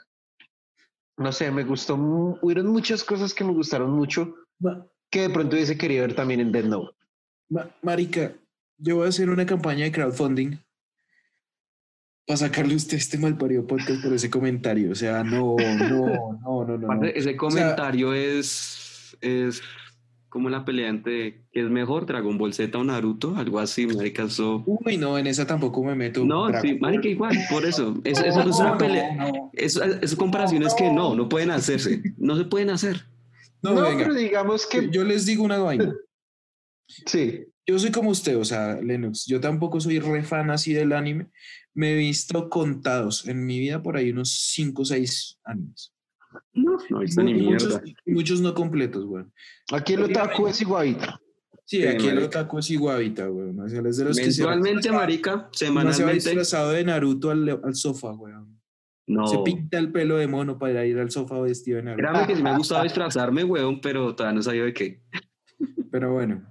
S1: no sé, me gustó, hubieron muchas cosas que me gustaron mucho,
S2: Ma-
S1: que de pronto hubiese querido ver también en Dead Note.
S2: ma- marica, yo voy a hacer una campaña de crowdfunding para sacarle a usted este malparido podcast por ese comentario. O sea, no, no, no, no, no.
S3: Ese comentario es, es como la pelea entre que es mejor Dragon Ball Z o Naruto, algo así, marica, eso...
S2: Uy, no, en esa tampoco me meto.
S3: No,
S2: Dragon
S3: sí, marica, igual, por eso. Es, eso
S2: No,
S3: es una
S2: no,
S3: pelea.
S2: no.
S3: Comparaciones que no, no pueden hacerse. No se pueden hacer.
S2: No,
S1: No,
S2: venga.
S1: pero digamos que,
S2: Yo les digo una vaina.
S1: sí,
S2: Yo soy como usted, o sea, Lennox, yo tampoco soy re fan así del anime. Me he visto contados en mi vida por ahí unos 5 o 6 animes.
S3: No, no ni
S2: muchos,
S3: mierda.
S2: muchos no completos, güey.
S1: aquí el otaku es igualito.
S2: Sí,
S3: Sí,
S2: aquí el
S3: marica.
S2: otaku es iguavita, güey. O sea, es de los que se
S3: Mensualmente, marica,
S2: no se va
S3: semanalmente.
S2: disfrazado de Naruto al, al sofá, güey.
S3: No.
S2: Se pinta el pelo de mono para ir al sofá vestido de Naruto.
S3: Créame que sí me ha gustado disfrazarme, weón, pero todavía no sabía de qué.
S2: Pero bueno.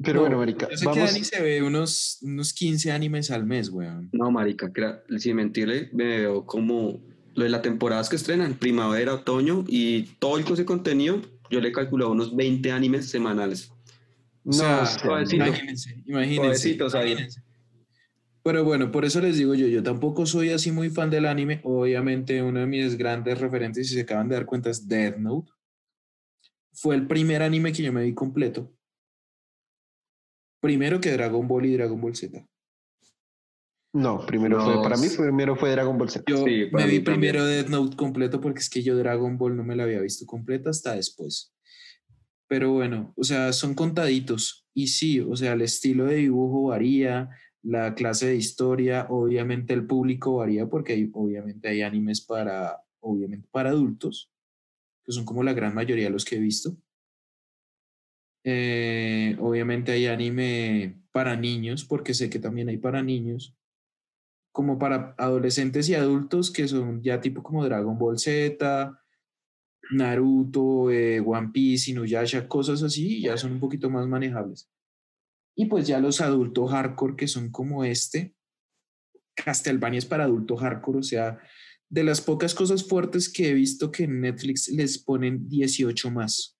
S1: Pero
S2: No,
S1: bueno, marica,
S2: Yo sé que
S1: vamos,
S2: Dani se ve unos, unos 15 animes al mes, güey.
S3: No, marica, sin mentirle, me veo como lo de las temporadas que estrenan, primavera, otoño y todo el cose contenido, yo le he calculado unos 20 animes semanales.
S2: O sea,
S1: no, sé,
S3: suavecito.
S2: imagínense, imagínense. Imagínense. Pero bueno, por eso les digo yo, yo tampoco soy así muy fan del anime. Obviamente uno de mis grandes referentes, si se acaban de dar cuenta, es Death Note. Fue el primer anime que yo me vi completo. Primero que Dragon Ball y Dragon Ball Z.
S1: No, primero
S3: No,
S1: fue, para mí primero fue Dragon Ball Z.
S2: Yo
S3: Sí,
S2: me vi
S3: también.
S2: primero Death Note completo porque es que yo Dragon Ball no me la había visto completa hasta después. Pero bueno, o sea, son contaditos. Y sí, o sea, el estilo de dibujo varía, la clase de historia, obviamente el público varía porque hay, obviamente hay animes para, obviamente para adultos, que son como la gran mayoría de los que he visto. Eh, obviamente hay anime para niños, porque sé que también hay para niños como para adolescentes y adultos que son ya tipo como Dragon Ball Z, Naruto, eh, One Piece, Inuyasha, cosas así, ya son un poquito más manejables. Y pues ya los adultos hardcore que son como este, Castlevania es para adulto hardcore, o sea, de las pocas cosas fuertes que he visto que en Netflix les ponen 18 más.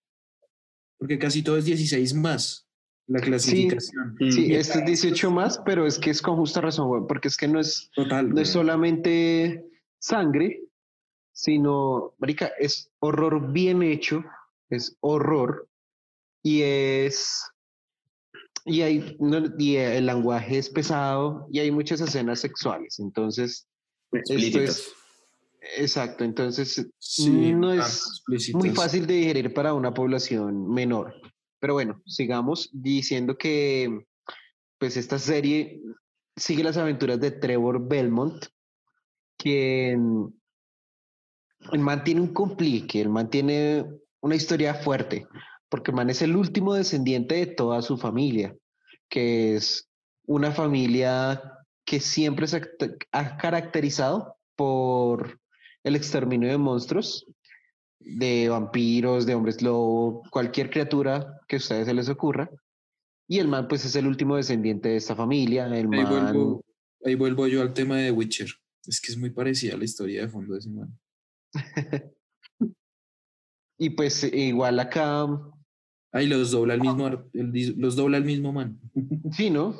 S2: Porque casi todo es 16 más la clasificación.
S1: Sí,
S3: Mm.
S1: este es 18 más, pero es que es con justa razón, güey, porque es que no es,
S2: Total.
S1: no es solamente sangre, sino, marica, es horror bien hecho, es horror y es y hay no- y el lenguaje es pesado y hay muchas escenas sexuales, entonces esto es exacto, entonces
S2: Sí,
S1: no es muy fácil de digerir para una población menor. Pero bueno, sigamos diciendo que pues esta serie sigue las aventuras de Trevor Belmont, quien el man tiene un complique, el man tiene una historia fuerte, porque el man es el último descendiente de toda su familia, que es una familia que siempre se ha- ha caracterizado por el exterminio de monstruos, de vampiros, de hombres lobo, cualquier criatura que a ustedes se les ocurra. Y el man, pues, es el último descendiente de esta familia. El
S2: Ahí
S1: man,
S2: vuelvo, ahí vuelvo yo al tema de Witcher. Es que es muy parecida a la historia de fondo de ese man.
S1: y pues, igual acá,
S2: Ahí los dobla el mismo, el dis- los dobla el mismo man.
S1: sí, ¿no?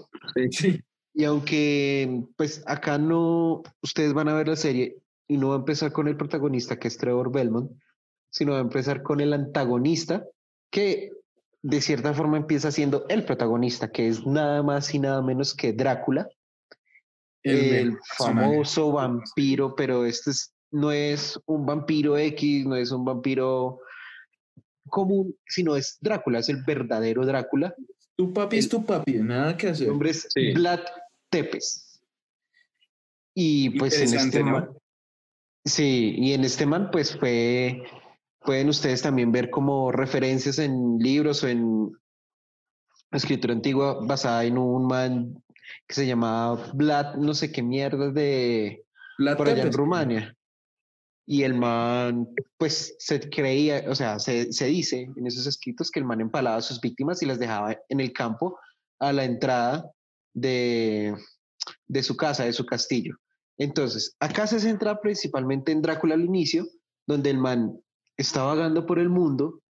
S2: Sí.
S1: Y aunque, pues, acá no, ustedes van a ver la serie y no va a empezar con el protagonista, que es Trevor Belmont, sino va a empezar con el antagonista, que de cierta forma empieza siendo el protagonista, que es nada más y nada menos que Drácula. el famoso vampiro, pero este es- no es un vampiro X, no es un vampiro común, sino es Drácula, es el verdadero Drácula.
S2: Tu papi es tu papi, nada que hacer.
S1: Su nombre es
S3: Sí.
S1: Vlad Tepes. Y pues en este
S2: ¿no?
S1: man, sí, y en este man pues fue, pueden ustedes también ver como referencias en libros o en escritura antigua basada en un man que se llamaba Vlad, no sé qué mierda de
S2: La
S1: por allá en Rumania. Y el man, pues se creía, o sea, se, se dice en esos escritos que el man empalaba a sus víctimas y las dejaba en el campo a la entrada de, de su casa, de su castillo. Entonces, acá se centra principalmente en Drácula al inicio, donde el man está vagando por el mundo,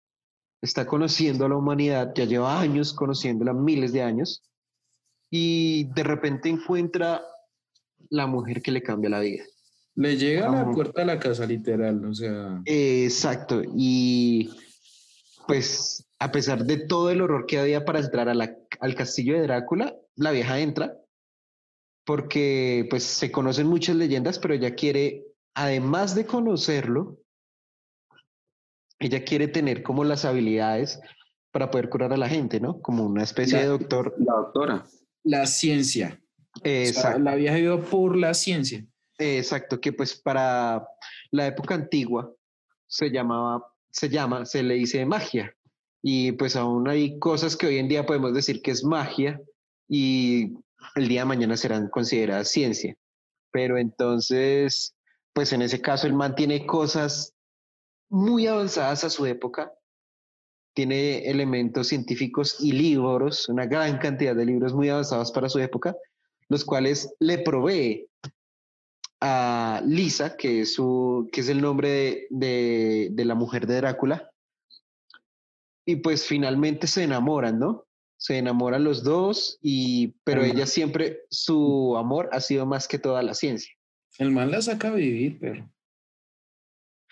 S1: está conociendo a la humanidad, ya lleva años conociéndola, miles de años, y de repente encuentra la mujer que le cambia la vida.
S2: Le llega a la puerta de la casa, literal. O sea,
S1: Exacto, y pues a pesar de todo el horror que había para entrar a la- al castillo de Drácula, la vieja entra porque pues se conocen muchas leyendas, pero ella quiere, además de conocerlo, ella quiere tener como las habilidades para poder curar a la gente, ¿no? Como una especie
S2: La-
S1: de doctor.
S3: La doctora.
S2: la ciencia. O sea,
S1: Exacto.
S2: la vieja iba por la ciencia.
S1: Exacto, que pues para la época antigua se llamaba, se llama, se le dice magia. Y pues aún hay cosas que hoy en día podemos decir que es magia y el día de mañana serán consideradas ciencia. Pero entonces, pues en ese caso, el man tiene cosas muy avanzadas a su época. Tiene elementos científicos y libros, una gran cantidad de libros muy avanzados para su época, los cuales le provee a Lisa, que es, su, que es el nombre de, de- de la mujer de Drácula. Y pues finalmente se enamoran, ¿no? Se enamoran los dos, y, pero ella siempre, su amor ha sido más que toda la ciencia.
S2: El man la saca a vivir, pero.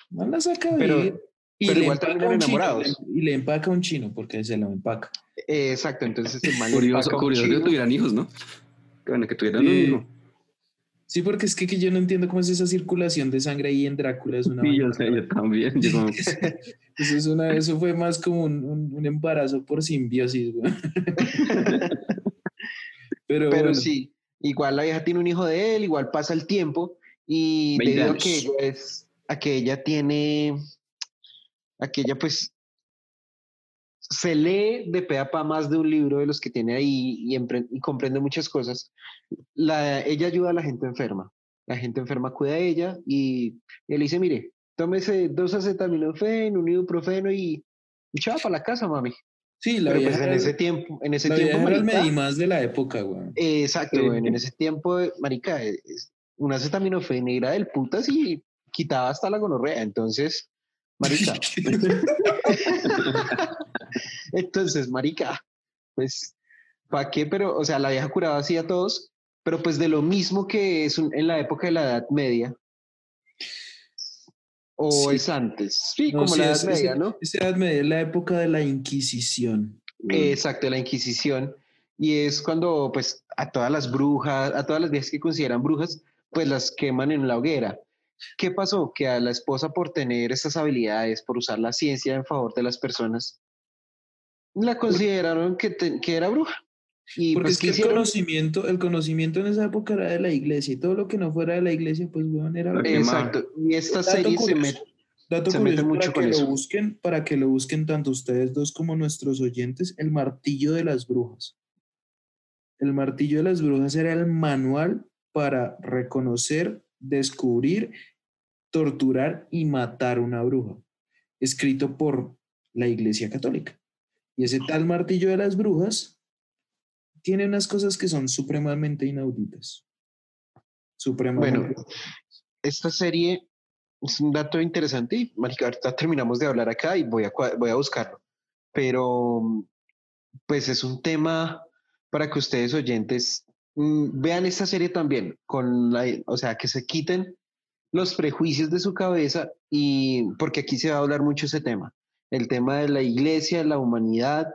S2: Man la saca a
S1: Pero-
S2: vivir. Y
S1: pero
S2: le
S1: igual
S2: empaca chino,
S1: enamorados.
S2: y le empaca un chino porque se lo empaca.
S1: Eh, exacto, entonces el man le
S3: Curioso, que tuvieran hijos, ¿no? Que bueno, que tuvieran un hijo.
S2: Sí, porque es que, que yo no entiendo cómo es esa circulación de sangre ahí en Drácula. Es una
S3: Sí, yo sé, yo también. yo como-
S2: Eso, es una, eso fue más como un, un- un embarazo por simbiosis, güey. Pero,
S1: Pero
S2: bueno,
S1: sí, igual la vieja tiene un hijo de él, igual pasa el tiempo y
S3: 20
S1: debido a que ella es, a que ella tiene, a que ella pues se lee de pe a pa más de un libro de los que tiene ahí y, comprende muchas cosas. La, ella ayuda a la gente enferma. La gente enferma cuida de ella y, y él dice, mire, tómese dos acetaminofén, un ibuprofeno y, y chao para la casa, mami.
S2: sí, la
S1: Pero pues en ese tiempo, en ese
S2: la
S1: tiempo,
S2: vieja era el
S1: marica,
S2: Medimás de la época, güey.
S1: eh, Exacto,
S2: Sí.
S1: güey, en ese tiempo, marica, es- una acetaminofén era del putas y quitaba hasta la gonorrea. Entonces, marica, Entonces, marica, pues, ¿para qué? Pero, o sea, la vieja curaba así a todos, pero pues de lo mismo que es un- en la época de la Edad Media. O
S2: Sí.
S1: es antes. Sí,
S2: No,
S1: como
S2: sí,
S1: la Edad
S2: es- es-
S1: Media, ¿no?
S2: es Edad Media, la época de la Inquisición.
S1: Exacto, la Inquisición. Y es cuando, pues, a todas las brujas, a todas las viejas que consideran brujas, pues las queman en la hoguera. ¿Qué pasó? Que a la esposa, por tener estas habilidades, por usar la ciencia en favor de las personas, la consideraron que, te- que era bruja. Y
S2: Porque
S1: pues,
S2: es
S1: ¿qué
S2: que el conocimiento, el conocimiento en esa época era de la iglesia y todo lo que no fuera de la iglesia, pues, weón, era...
S3: Que-
S1: Exacto. Y esta
S2: Dato
S1: serie se mete.
S2: Dato
S1: se mete
S2: curioso
S1: mucho
S2: para que
S1: con
S2: lo
S1: eso.
S2: busquen, para que lo busquen tanto ustedes dos como nuestros oyentes, el martillo de las brujas. El martillo de las brujas era el manual para reconocer, descubrir, torturar y matar una bruja, escrito por la Iglesia Católica. Y ese tal martillo de las brujas tiene unas cosas que son supremamente inauditas. Supremamente.
S1: Bueno, esta serie es un dato interesante y, ahorita terminamos de hablar acá y voy a, voy a buscarlo. Pero, pues es un tema para que ustedes oyentes vean esta serie también, con la, o sea, que se quiten los prejuicios de su cabeza y porque aquí se va a hablar mucho ese tema, el tema de la iglesia, la humanidad,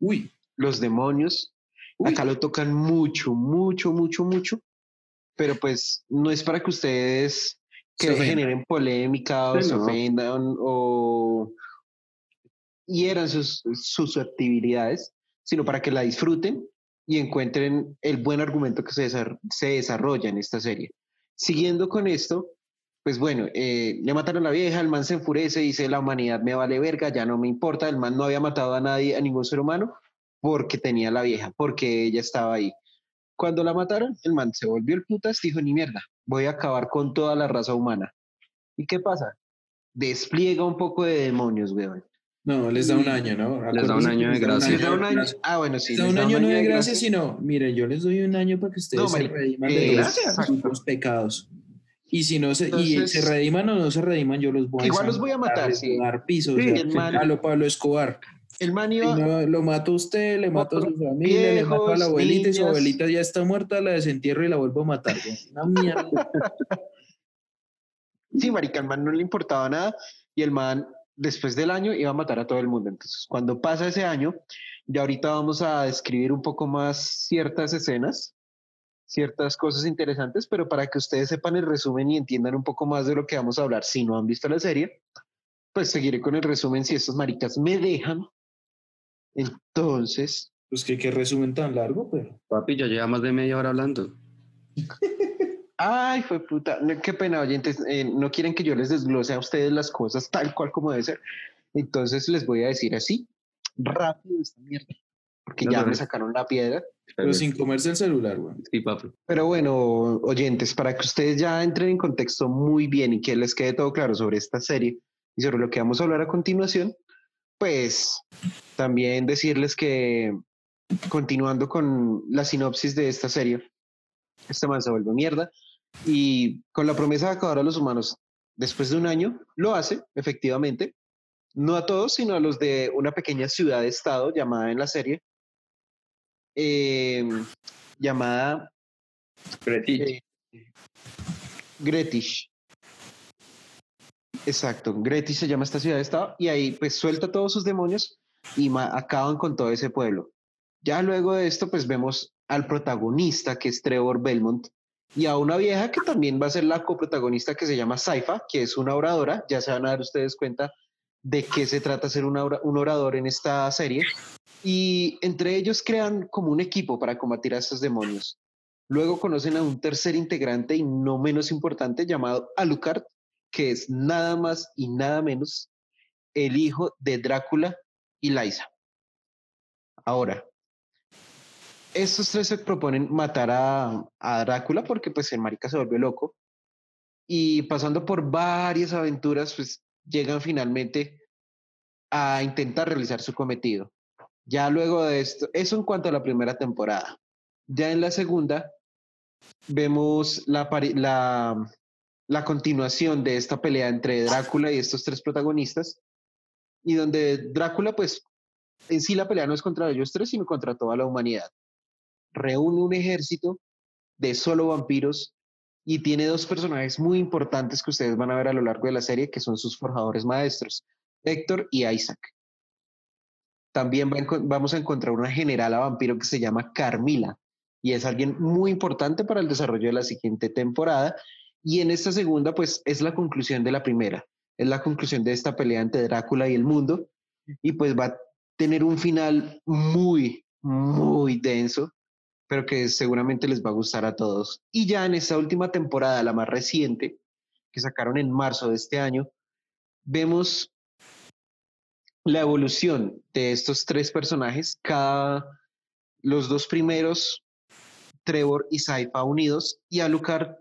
S2: Uy,
S1: los demonios.
S2: Uy.
S1: Acá lo tocan mucho, mucho, mucho, mucho, pero pues no es para que ustedes que generen polémica o
S3: Sí,
S1: se
S3: no.
S1: ofendan o hieran sus susceptibilidades, sino para que la disfruten y encuentren el buen argumento que se, se desarrolla en esta serie. Siguiendo con esto, pues bueno, eh, le mataron a la vieja, el man se enfurece, dice la humanidad me vale verga, ya no me importa, el man no había matado a nadie, a ningún ser humano, porque tenía a la vieja, porque ella estaba ahí. Cuando la mataron, el man se volvió el putas, dijo ni mierda, voy a acabar con toda la raza humana. ¿Y qué pasa? Despliega un poco de demonios, weón.
S2: No, les da un año, ¿no?
S3: Les da un año de gracia.
S1: Les da un año. Ah, bueno, sí.
S2: Les da un año no de gracia, sino, mire, yo les doy un año para que ustedes
S1: No,
S2: se rediman
S1: eh,
S2: de
S1: gracias.
S2: sus pecados. Y si no se, y se rediman o no se rediman, yo los voy a
S1: Igual los voy a matar, sí.
S2: a dar pisos.
S1: Sí,
S2: o sea,
S1: el man-
S2: a lo Pablo Escobar.
S1: El man iba,
S2: no, lo mato a usted, le mato a su familia, le mato a la abuelita y su abuelita ya está muerta, la desentierro y la vuelvo a matar. Una mierda.
S1: sí, marica, el man no le importaba nada y el man después del año iba a matar a todo el mundo. Entonces, cuando pasa ese año, ya ahorita vamos a describir un poco más ciertas escenas, ciertas cosas interesantes, pero para que ustedes sepan el resumen y entiendan un poco más de lo que vamos a hablar, si no han visto la serie, pues seguiré con el resumen si estos maricas me dejan. Entonces,
S2: Pues que qué resumen tan largo, pero.
S3: Papi, ya lleva más de media hora hablando.
S1: Ay, fue puta. No, qué pena, oyentes. eh, no quieren que yo les desglose a ustedes las cosas tal cual como debe ser. Entonces les voy a decir así, rápido esta mierda. Porque
S3: No,
S1: ya
S3: no,
S1: me
S3: no.
S1: sacaron la piedra.
S2: Pero sin comerse el celular, güey.
S3: Sí, papi.
S1: Pero bueno, oyentes, para que ustedes ya entren en contexto muy bien y que les quede todo claro sobre esta serie y sobre lo que vamos a hablar a continuación, pues también decirles que continuando con la sinopsis de esta serie, este man se vuelve mierda y con la promesa de acabar a los humanos después de un año, lo hace, efectivamente, no a todos, sino a los de una pequeña ciudad-estado llamada en la serie, eh, llamada eh, Gretish. Exacto, Gretish se llama esta ciudad-estado y ahí pues suelta todos sus demonios y acaban con todo ese pueblo. Ya luego de esto pues vemos al protagonista que es Trevor Belmont y a una vieja que también va a ser la coprotagonista que se llama Saifa, que es una oradora, ya se van a dar ustedes cuenta de qué se trata ser una un orador en esta serie y entre ellos crean como un equipo para combatir a estos demonios. Luego conocen a un tercer integrante y no menos importante llamado Alucard, que es nada más y nada menos el hijo de Drácula y Liza. Ahora, estos tres se proponen matar a, Drácula porque pues el marica se vuelve loco y pasando por varias aventuras pues llegan finalmente a intentar realizar su cometido. Ya luego de esto, eso en cuanto a la primera temporada. Ya en la segunda vemos la, la, la continuación de esta pelea entre Drácula y estos tres protagonistas, y donde Drácula pues en sí la pelea no es contra ellos tres, sino contra toda la humanidad. Reúne un ejército de solo vampiros y tiene dos personajes muy importantes que ustedes van a ver a lo largo de la serie, que son sus forjadores maestros, Héctor y Isaac. También vamos a encontrar una general a vampiro que se llama Carmila y es alguien muy importante para el desarrollo de la siguiente temporada. Y en esta segunda, pues es la conclusión de la primera, es la conclusión de esta pelea entre Drácula y el mundo y pues va a tener un final muy, muy denso pero que seguramente les va a gustar a todos. Y ya en esta última temporada, la más reciente, que sacaron en marzo de este año, vemos la evolución de estos tres personajes, cada los dos primeros, Trevor y Saifa unidos, y Alucard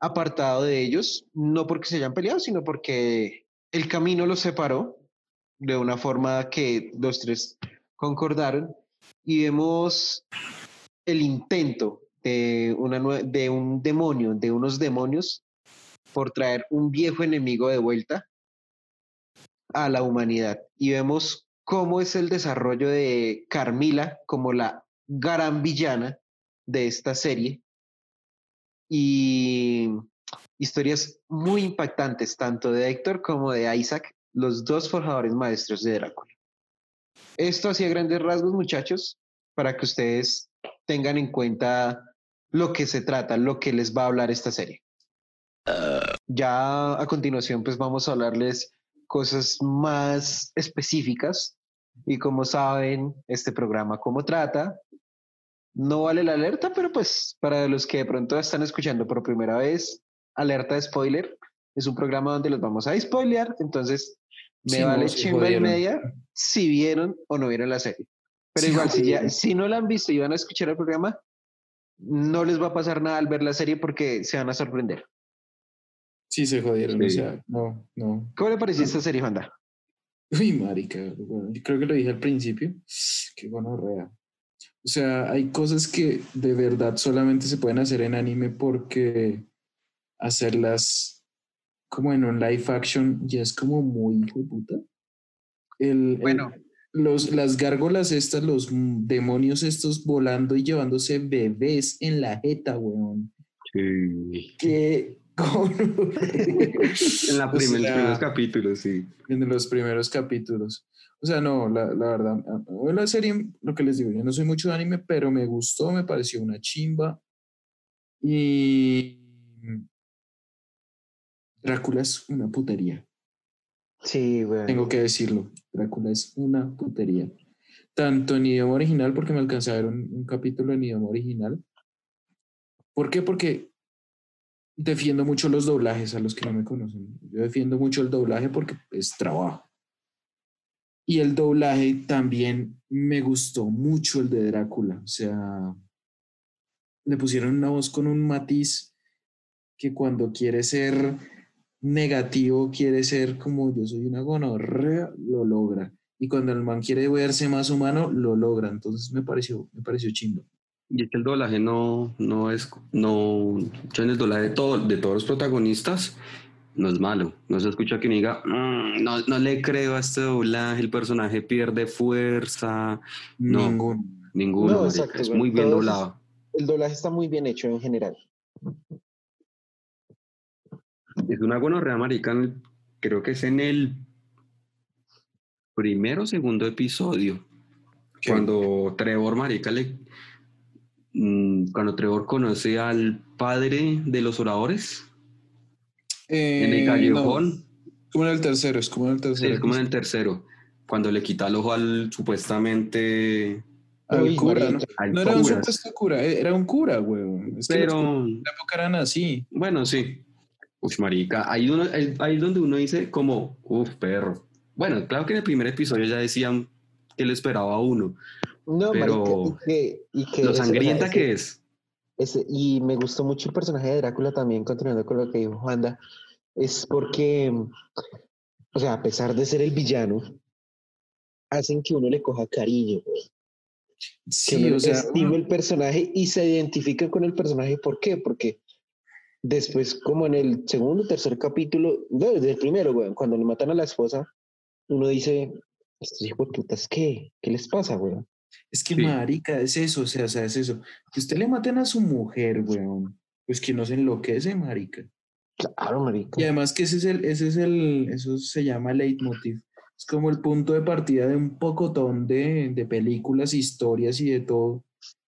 S1: apartado de ellos, no porque se hayan peleado, sino porque el camino los separó de una forma que los tres concordaron, y vemos el intento de, un demonio, de unos demonios, por traer un viejo enemigo de vuelta a la humanidad. Y vemos cómo es el desarrollo de Carmila como la gran villana de esta serie. Y historias muy impactantes, tanto de Héctor como de Isaac, los dos forjadores maestros de Drácula. Esto hacía grandes rasgos, muchachos, para que ustedes tengan en cuenta lo que se trata, lo que les va a hablar esta serie. ya a continuación, pues vamos a hablarles cosas más específicas y como saben, este programa como trata, no vale la alerta, pero pues para los que de pronto están escuchando por primera vez, alerta de spoiler, es un programa donde los vamos a spoilear, entonces me vale chimba y media si vieron o no vieron la serie. Pero igual, si, ya, si no la han visto y van a escuchar el programa, no les va a pasar nada al ver la serie porque se van a sorprender.
S2: Sí, se jodieron, o sea, no, no.
S1: ¿Cómo le pareció esta serie, Honda?
S2: Uy, marica, bueno, yo creo que lo dije al principio, qué rea. O sea, hay cosas que de verdad solamente se pueden hacer en anime porque hacerlas como en un live action ya es como muy puta. El,
S1: bueno,
S2: los, las gárgolas estas, los demonios estos volando y llevándose bebés en la jeta, weón.
S3: Sí.
S2: Que...
S3: en la los primeros capítulos, sí.
S2: En los primeros capítulos. O sea, no, la, la verdad, la serie, lo que les digo, yo no soy mucho de anime, pero me gustó, me pareció una chimba. Y Drácula es una putería.
S1: Sí.
S2: Tengo que decirlo. Drácula es una putería. Tanto en idioma original, porque me alcancé a ver un, capítulo en idioma original. ¿Por qué? Porque defiendo mucho los doblajes a los que no me conocen. Yo defiendo mucho el doblaje porque es trabajo. Y el doblaje también me gustó mucho el de Drácula. O sea, le pusieron una voz con un matiz que cuando quiere ser negativo quiere ser como yo soy una gonorrea, lo logra. Y cuando el man quiere verse más humano, lo logra. Entonces me pareció, me pareció chimbo.
S3: Y es que el doblaje no, no es, no, yo en el doblaje de, todo, de todos los protagonistas no es malo. No se escucha que me diga, mm, no, no le creo a este doblaje, el personaje pierde fuerza. No, ninguno. Ninguno. es muy bien doblado.
S1: El doblaje está muy bien hecho en general.
S3: Es una gonorrea marica, creo que es en el primero o segundo episodio. Cuando Trevor marica le... Mm, cuando Trevor conoce al padre de los oradores. en el callejón.
S2: Eh, como en el tercero, es como en el tercero.
S3: es como en el tercero. Cuando le quita el ojo al supuestamente
S2: al cura, ¿no? era un supuesto cura, era un cura, güey.
S3: Pero.
S2: la época eran así.
S3: Bueno, sí. Uf, marica, ahí, uno, ahí es donde uno dice como, uf, perro. Bueno, claro que en el primer episodio ya decían que le esperaba a uno. No, pero y que, lo sangrienta que es.
S1: Ese, y me gustó mucho el personaje de Drácula también, continuando con lo que dijo Juanda, es porque, o sea, a pesar de ser el villano, hacen que uno le coja cariño. Sí, que o sea, estime el personaje y se identifica con el personaje. ¿Por qué? Porque Después, como en el segundo tercer capítulo, no, desde el primero, güey, cuando le matan a la esposa, uno dice, Estos hijos de putas, ¿qué? ¿Qué les pasa, weón?
S2: Es que,
S3: Sí.
S2: marica, es eso, o sea, o sea, es eso. Que usted le maten a su mujer, weón. Pues que no se enloquece, marica.
S1: Claro, marica.
S2: Y además que ese es el, ese es el, eso se llama leitmotiv. Es como el punto de partida de un pocotón de, de películas, historias y de todo.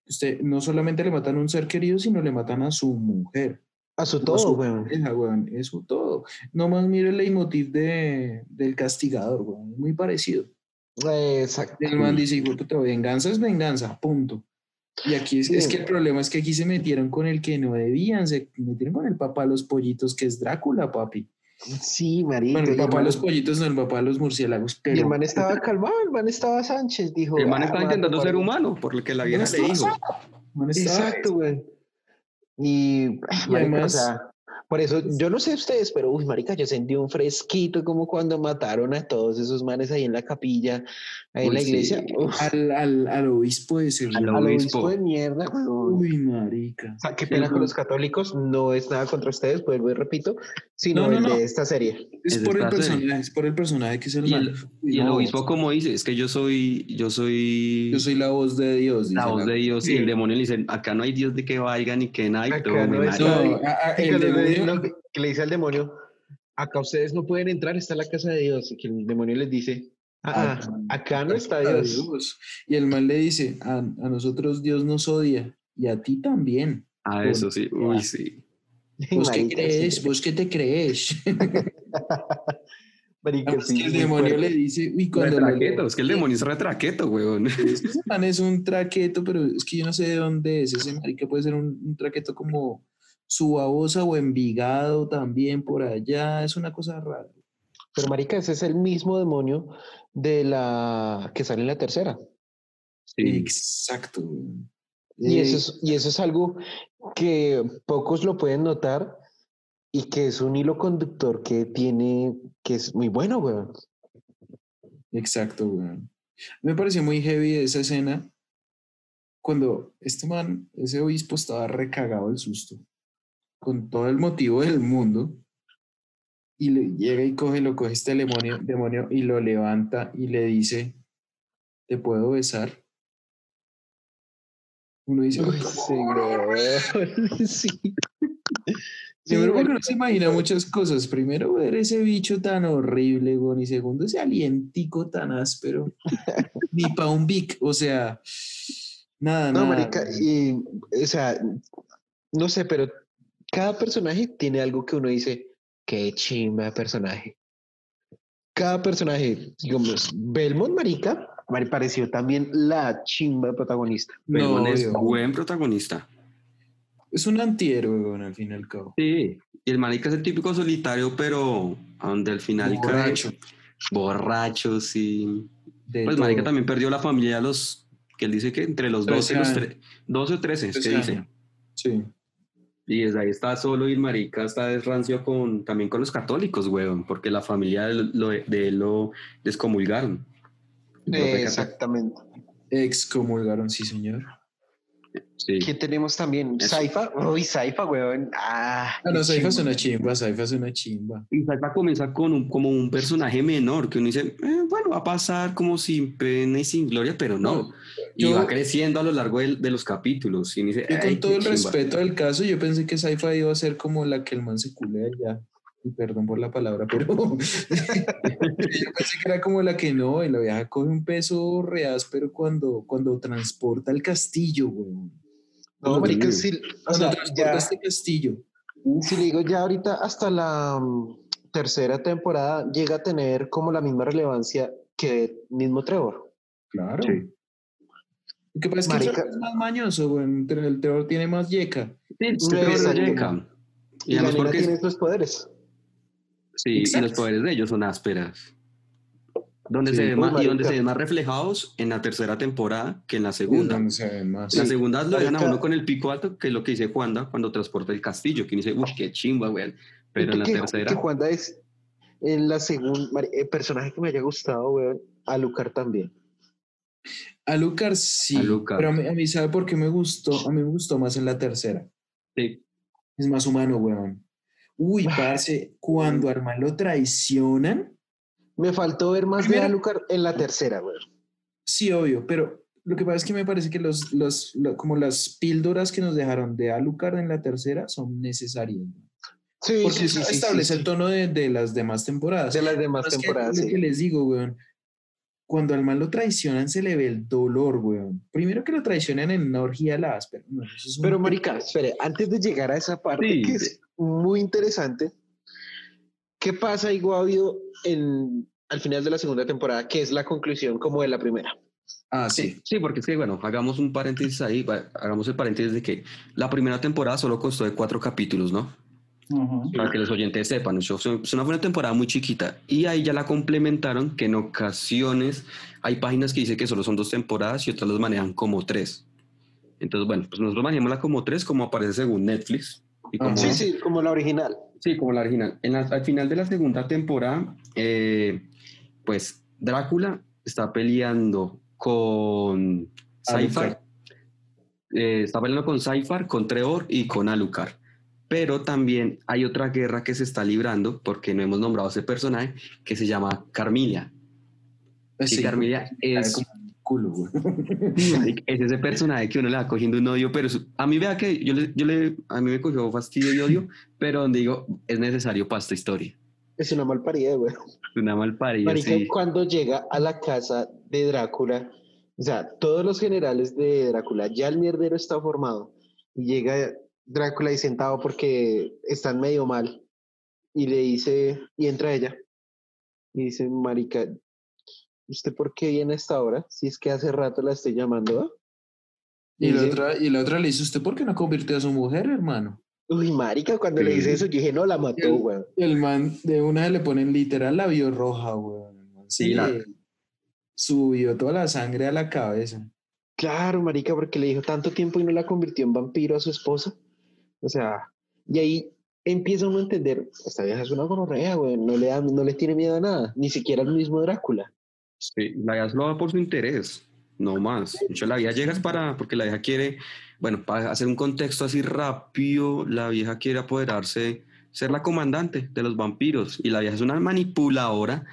S2: Usted no solamente le matan a un ser querido, sino le matan a su mujer.
S1: A su
S2: a
S1: todo,
S2: su
S1: weón.
S2: pareja, weón. Eso todo. Nomás mire el leitmotiv de, del castigador, weón. Es muy parecido.
S1: Exacto.
S2: El man dice, venganza es venganza, punto. Y aquí es, es que el problema es que aquí se metieron con el que no debían, se metieron con el papá de los pollitos, que es Drácula, papi.
S1: Sí, marica.
S2: Bueno, el papá de los pollitos, no el papá de los murciélagos.
S1: Y el man estaba calmado, el man estaba Sánchez, dijo.
S3: El man
S1: "Ah,
S3: estaba intentando ser
S1: marica".
S3: humano, por lo que la vieja le dijo.
S2: el man estaba-
S1: Exacto, güey. Y,
S2: Y además-
S1: o sea, por eso, yo no sé ustedes, pero, uy, marica, yo sentí un fresquito como cuando mataron a todos esos manes ahí en la capilla, ahí en la iglesia. Uf,
S2: al, al, al obispo de ese
S3: Al
S1: al
S3: obispo.
S1: obispo de mierda.
S2: Uy, marica.
S1: O sea, qué pena con los católicos, no es nada contra ustedes, vuelvo y repito, sino
S2: No, no,
S1: el
S2: no.
S1: de esta serie.
S2: Es
S3: Es
S2: por el
S3: serie.
S2: personaje, es por el personaje que es el
S3: Y el, y el obispo, como dice, es que yo soy, yo soy,
S2: Yo soy la voz de Dios.
S3: la voz
S2: la-
S3: de Dios
S1: Sí.
S3: y el demonio le dice, acá no hay Dios de que valga ni que nada. y todo,
S1: no es.
S2: No,
S1: le- que- que le dice al demonio, acá ustedes no pueden entrar, está la casa de Dios. Y que el demonio les dice, ah, ah, acá no está Dios.
S2: Dios. Y el man le dice, a, a nosotros Dios nos odia y a ti también.
S3: Ah, eso sí, uy, sí.
S2: ¿Vos qué crees?
S1: sí.
S2: ¿Vos qué te crees?
S1: Marica,
S2: Además
S1: sí,
S2: que el demonio
S1: fuerte.
S2: le dice, uy, cuando
S3: Retraqueto, es que el demonio es retraqueto, weón.
S2: Es que ese man es un traqueto, pero es que yo no sé de dónde es. Ese marica puede ser un, un traqueto como su babosa o Envigado también por allá. Es una cosa rara.
S1: Pero marica, ese es el mismo demonio de la que sale en la tercera.
S3: Sí.
S2: Exacto.
S1: Y eso, es, y eso es algo que pocos lo pueden notar y que es un hilo conductor que tiene, que es muy bueno, weón.
S2: Exacto, weón. Me pareció muy heavy esa escena cuando este man, ese obispo, estaba recagado del susto, con todo el motivo del mundo, y le llega y coge, lo coge este demonio, demonio y lo levanta y le dice, ¿te puedo besar? Uno dice,
S1: Uy,
S2: "¿Cómo?".
S1: sí, sí. Marica,
S2: uno se imagina muchas cosas. Primero ver ese bicho tan horrible, y segundo ese alientico tan áspero. Ni pa' un Vic, o sea, nada,
S1: No,
S2: nada.
S1: marica, y, o sea, no sé, pero cada personaje tiene algo que uno dice, qué chimba de personaje. Cada personaje, digamos, Belmont, marica, me pareció también la chimba de protagonista.
S3: Belmont es
S2: obvio.
S3: buen protagonista.
S2: Es un antihéroe, weón, al fin y al cabo.
S3: Sí. Y el marica es el típico solitario, pero a donde al final
S2: Borracho.
S3: cae borracho, sí.
S2: de
S3: Pues marica también perdió la familia a los, que él dice que entre los 12 y los
S2: 13
S3: tre- 12 o 13, es que
S2: 13
S3: dice.
S2: Sí.
S3: Y desde ahí está solo y el marica está desrancio con, también con los católicos, weón, porque la familia de, lo, de él lo descomulgaron. Cata-
S1: Exactamente.
S2: Excomulgaron, sí, señor.
S3: Sí.
S1: ¿Quién tenemos también? Saifa. Uy, Saifa, weón. Ah,
S2: Ah, no,
S1: qué
S2: Saifa es una chimba, Saifa es una chimba.
S3: Y Saifa comienza con un, como un personaje menor, que uno dice, eh, bueno, va a pasar como sin pena y sin gloria, pero no. y
S2: yo-
S3: va creciendo a lo largo del- de, los capítulos. Y uno dice,
S2: Yo
S3: "Ay,
S2: con
S3: qué
S2: todo el
S3: chimba".
S2: respeto del caso, yo pensé que Saifa iba a ser como la que el man se culea ya. Y perdón por la palabra, pero yo pensé que era como la que no, y la vieja coge un peso real, pero cuando, cuando transporta el castillo, weón.
S1: No, marica, sí, o sea,
S2: transporta
S1: ya,
S2: este castillo.
S1: si le digo ya ahorita hasta la mm, tercera temporada llega a tener como la misma relevancia que el mismo Trevor.
S2: Claro.
S3: Sí.
S2: Lo que pasa es que el
S1: Marica.
S2: Trevor es más mañoso, weón. El Trevor tiene más yeca.
S3: Sí,
S1: exacto.
S3: llega.
S1: Y,
S3: Y además porque
S1: tiene estos poderes.
S3: Sí, y los poderes de ellos son ásperas. Donde
S1: Sí,
S3: se ve
S1: uy,
S3: más, y donde se ven más reflejados en la tercera temporada que en la segunda.
S2: donde se ven más.
S3: La
S1: Sí,
S3: segunda lo dejan a uno con el pico alto, que es lo que dice Juanda cuando transporta el castillo, que dice, uy, qué chimba, güey. Pero en la
S1: que,
S3: tercera,
S1: que Juanda es en la segunda el personaje que me haya gustado, weón. A Lucar también.
S2: A Lucar sí.
S3: Alucard.
S2: Pero a mí, a mí, ¿sabe por qué me gustó? A mí me gustó más en la tercera.
S3: sí,
S2: Es más humano, weón. Uy, parce, cuando al man lo traicionan,
S1: Me faltó ver más de
S2: Primero-
S1: Alucard en la tercera, güey.
S2: Sí, obvio, pero lo que pasa es que me parece que los, los, lo- como las píldoras que nos dejaron de Alucard en la tercera son necesarias.
S1: Sí,
S2: Porque
S1: sí, sí,
S2: eso
S1: sí,
S2: establece
S1: sí,
S2: el tono de, de las demás temporadas.
S1: De las demás
S2: Es que
S1: temporadas,
S2: lo
S1: sí.
S2: que les digo, weón. Cuando al man lo traicionan, se le ve el dolor, weón. Primero que lo traicionan en una orgía de la áspera. No, es
S1: Pero, marica, espere, antes de llegar a esa parte
S3: Sí.
S1: que es muy interesante, ¿qué pasa, Iguavio, en al final de la segunda temporada, que es la conclusión como de la primera?
S2: Ah, sí.
S3: Sí, porque es que, bueno, hagamos un paréntesis ahí, hagamos el paréntesis de que la primera temporada solo costó de cuatro capítulos, ¿no? Para que los oyentes sepan, eso fue es una, fue una temporada muy chiquita y ahí ya la complementaron que en ocasiones hay páginas que dicen que solo son dos temporadas y otras las manejan como tres. Entonces, bueno, pues nosotros manejémosla como tres, como aparece según Netflix. Y como,
S2: Ajá.
S1: Sí, sí, como la original.
S3: Sí, como la original. En la- al final de la segunda temporada, eh, pues Drácula está peleando con Cypher.
S2: Alucard.
S3: Eh, está peleando con Cypher, con Trevor y con Alucard. Pero también hay otra guerra que se está librando, porque no hemos nombrado a ese personaje, que se llama Carmilia. Y
S2: sí,
S3: Carmilia
S2: cara
S3: es,
S2: culo, güey.
S3: es ese personaje que uno le va cogiendo un odio, pero a mí vea que yo le, yo le, a mí me cogió fastidio y odio, pero donde digo, es necesario para esta historia.
S1: Es una mal parida, güey.
S3: Una mal parida,
S1: Marica,
S3: sí.
S1: cuando llega a la casa de Drácula, o sea, todos los generales de Drácula, ya el mierdero está formado. Y llega Drácula ahí sentado porque están medio mal. Y le dice, y entra ella. Y dice, Marica, ¿usted por qué viene a esta hora? Si es que hace rato la estoy llamando. ¿ah?".
S2: Y la,
S1: dice,
S2: otra, y la otra le dice, ¿usted por qué no convirtió a su mujer, hermano?
S1: Uy, Marica, cuando le dice eso, yo dije, no, la mató,
S2: El-
S1: güey.
S2: El man de una vez le ponen literal la vio roja, se
S3: Sí, la-
S2: subió toda la sangre a la cabeza.
S1: Claro, marica, porque le dijo tanto tiempo y no la convirtió en vampiro a su esposa. O sea, y ahí empieza uno a entender, esta vieja es una gonorrea, güey, no le, da, no le tiene miedo a nada, ni siquiera al mismo Drácula.
S3: Sí, la vieja lo va por su interés, no más. De hecho, la vieja llega es para, porque la vieja quiere, bueno, para hacer un contexto así rápido, la vieja quiere apoderarse, ser la comandante de los vampiros. Y la vieja es una manipuladora,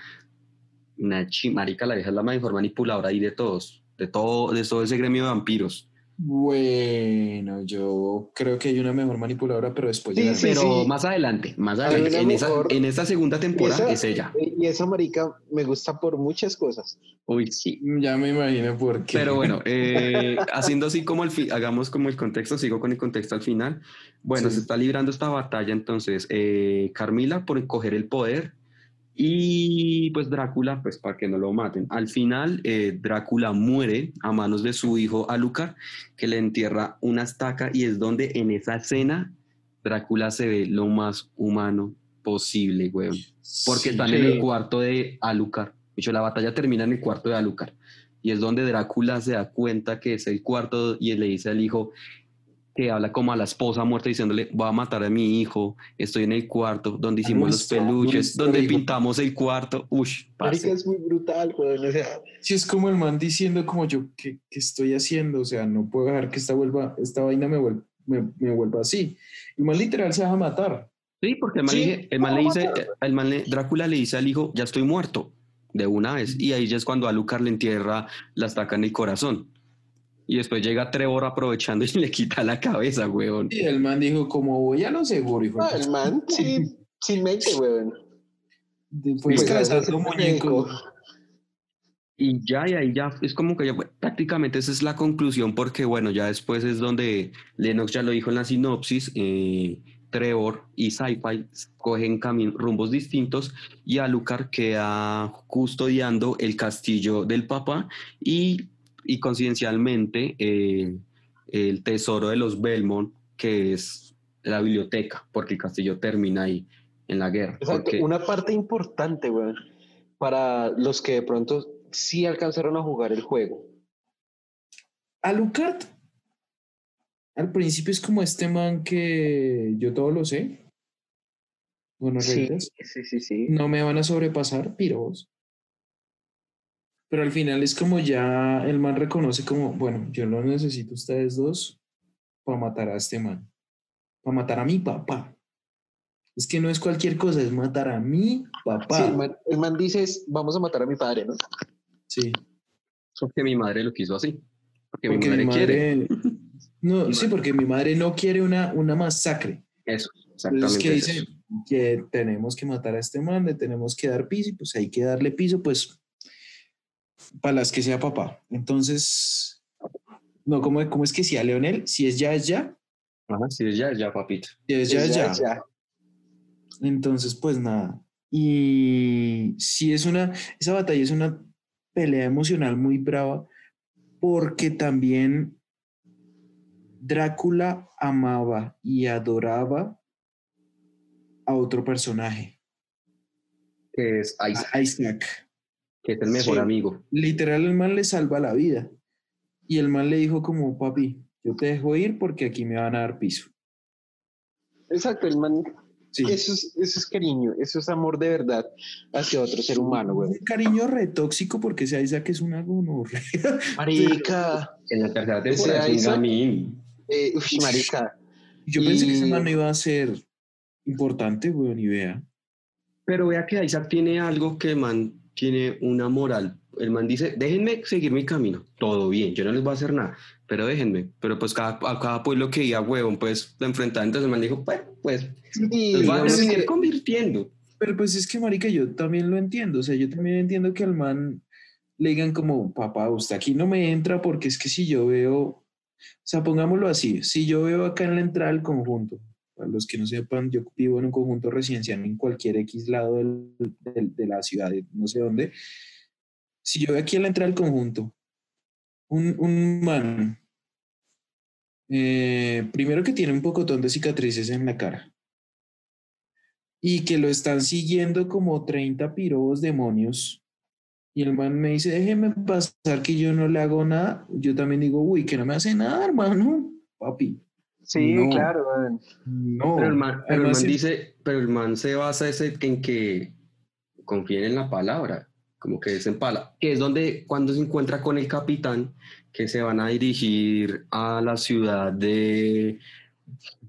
S3: una chi- marica, la vieja es la mejor manipuladora ahí de todos, de todo, de todo ese gremio de vampiros.
S2: Bueno, yo creo que hay una mejor manipuladora, pero después
S1: Sí,
S2: llegaremos.
S1: sí,
S3: Pero
S1: sí.
S3: más adelante, más adelante, en, esa, en esta segunda temporada
S1: esa-
S3: es ella.
S1: Y esa marica me gusta por muchas cosas.
S3: Uy, sí.
S2: Ya me imagino por qué.
S3: Pero bueno, eh, haciendo así como el hagamos como el contexto, sigo con el contexto al final. Bueno,
S2: Sí.
S3: se está librando esta batalla entonces eh, Carmila por coger el poder y pues Drácula, pues para que no lo maten. Al final eh, Drácula muere a manos de su hijo Alucard, que le entierra una estaca y es donde en esa escena Drácula se ve lo más humano posible, weón. Porque
S2: Sí.
S3: están en el cuarto de Alucard. De hecho, la batalla termina en el cuarto de Alucard. Y es donde Drácula se da cuenta que es el cuarto y le dice al hijo que habla como a la esposa muerta diciéndole, voy a matar a mi hijo, estoy en el cuarto donde hicimos los
S2: nuestro-
S3: peluches,
S2: nuestro
S3: donde
S2: hijo".
S3: pintamos el cuarto. Ush, parce.
S1: es muy brutal, güey. O sea,
S2: Sí, es como el man diciendo como yo, ¿qué, qué estoy haciendo? O sea, no puedo dejar que esta, vuelva, esta vaina me, vuel- me, me vuelva así. El man literal se va a matar.
S3: Sí, porque el man,
S1: Sí,
S3: le, el man le dice, el man le- Drácula le dice al hijo, ya estoy muerto, de una vez. Y ahí ya es cuando Alucard le entierra la estaca en el corazón. Y después llega Trevor aprovechando y le quita la cabeza, weón.
S2: Y el man dijo, como voy a lo seguro, hijo.
S1: ah, el man, sí, sin mente, güey.
S2: Después
S1: Pues, ese
S2: muñeco.
S3: Y ya, y ahí ya es como que ya, prácticamente esa es la conclusión, porque bueno, ya después es donde Lennox ya lo dijo en la sinopsis, eh, Trevor y Sci-Fi cogen rumbos distintos y Alucard queda custodiando el castillo del papá y, y coincidencialmente eh, el tesoro de los Belmont, que es la biblioteca, porque el castillo termina ahí en la guerra.
S1: Exacto,
S3: porque-
S1: Una parte importante, güey, para los que de pronto sí alcanzaron a jugar el juego.
S2: Alucard, al principio es como este man que yo todo lo sé. Bueno,
S1: Sí, sí, sí, sí.
S2: no me van a sobrepasar, piros. Pero al final es como ya el man reconoce como, bueno, yo lo necesito a ustedes dos para matar a este man. Para matar a mi papá. Es que no es cualquier cosa, es matar a mi papá.
S1: Sí, el man, el man dice, es, vamos a matar a mi padre, ¿no?
S2: Sí.
S3: Porque mi madre lo quiso así. Porque,
S2: Porque
S3: mi madre, quiere.
S2: No, sí, porque mi madre no quiere una, una masacre.
S3: Eso,
S2: Entonces,
S3: exactamente.
S2: que
S3: es
S2: dice
S3: eso.
S2: que tenemos que matar a este man, le tenemos que dar piso, y pues hay que darle piso, pues, para las que sea papá. Entonces, no, ¿cómo, cómo es que si a Leonel, si es ya, es ya,
S3: Ajá, sí, ya, ya, papito.
S2: si es ya, es ya.
S1: ya.
S2: Entonces, pues nada. Y sí es una, esa batalla es una pelea emocional muy brava porque también Drácula amaba y adoraba a otro personaje,
S3: Que es Isaac,
S2: a Isaac.
S3: Que es el mejor
S2: Sí.
S3: amigo.
S2: Literal, el man le salva la vida. Y el man le dijo como, papi, yo te dejo ir porque aquí me van a dar piso.
S1: Exacto, el man,
S2: Sí.
S1: eso, es, eso es cariño, eso es amor de verdad hacia otro ser humano, güey.
S2: Un cariño retóxico porque ese Isaac es una gonorrea.
S1: Marica,
S3: En la tercera temporada es un
S1: eh, uf, marica,
S2: Yo pensé que ese man no iba a ser importante, weón, y vea.
S3: Pero vea que Isaac tiene algo que man tiene una moral. El man dice, déjenme seguir mi camino. Todo bien, yo no les voy a hacer nada, pero déjenme. Pero pues cada, a cada pueblo que iba huevón, pues lo enfrentaba. Entonces el man dijo, bueno, pues
S1: y
S3: los voy a seguir
S1: que-
S3: convirtiendo.
S2: Pero pues es que, marica, yo también lo entiendo. O sea, yo también entiendo que al man le digan como, papá, usted aquí no me entra porque es que si yo veo, o sea, pongámoslo así, si yo veo acá en la entrada del conjunto, para los que no sepan, yo vivo en un conjunto residencial en cualquier X lado del- del- de la ciudad, no sé dónde. Si yo veo aquí en la entrada del conjunto un, un man, eh, primero que tiene un pocotón de cicatrices en la cara y que lo están siguiendo como 30 pirobos demonios. Y el man me dice, déjeme pasar que yo no le hago nada. Yo también digo, uy, que no me hace nada, hermano. Papi,
S1: Sí,
S2: No.
S1: claro,
S2: no.
S3: Pero el man, pero el man dice, pero el man se basa ese en que confíen en la palabra, como que es en palabra, que es donde cuando se encuentra con el capitán, que se van a dirigir a la ciudad de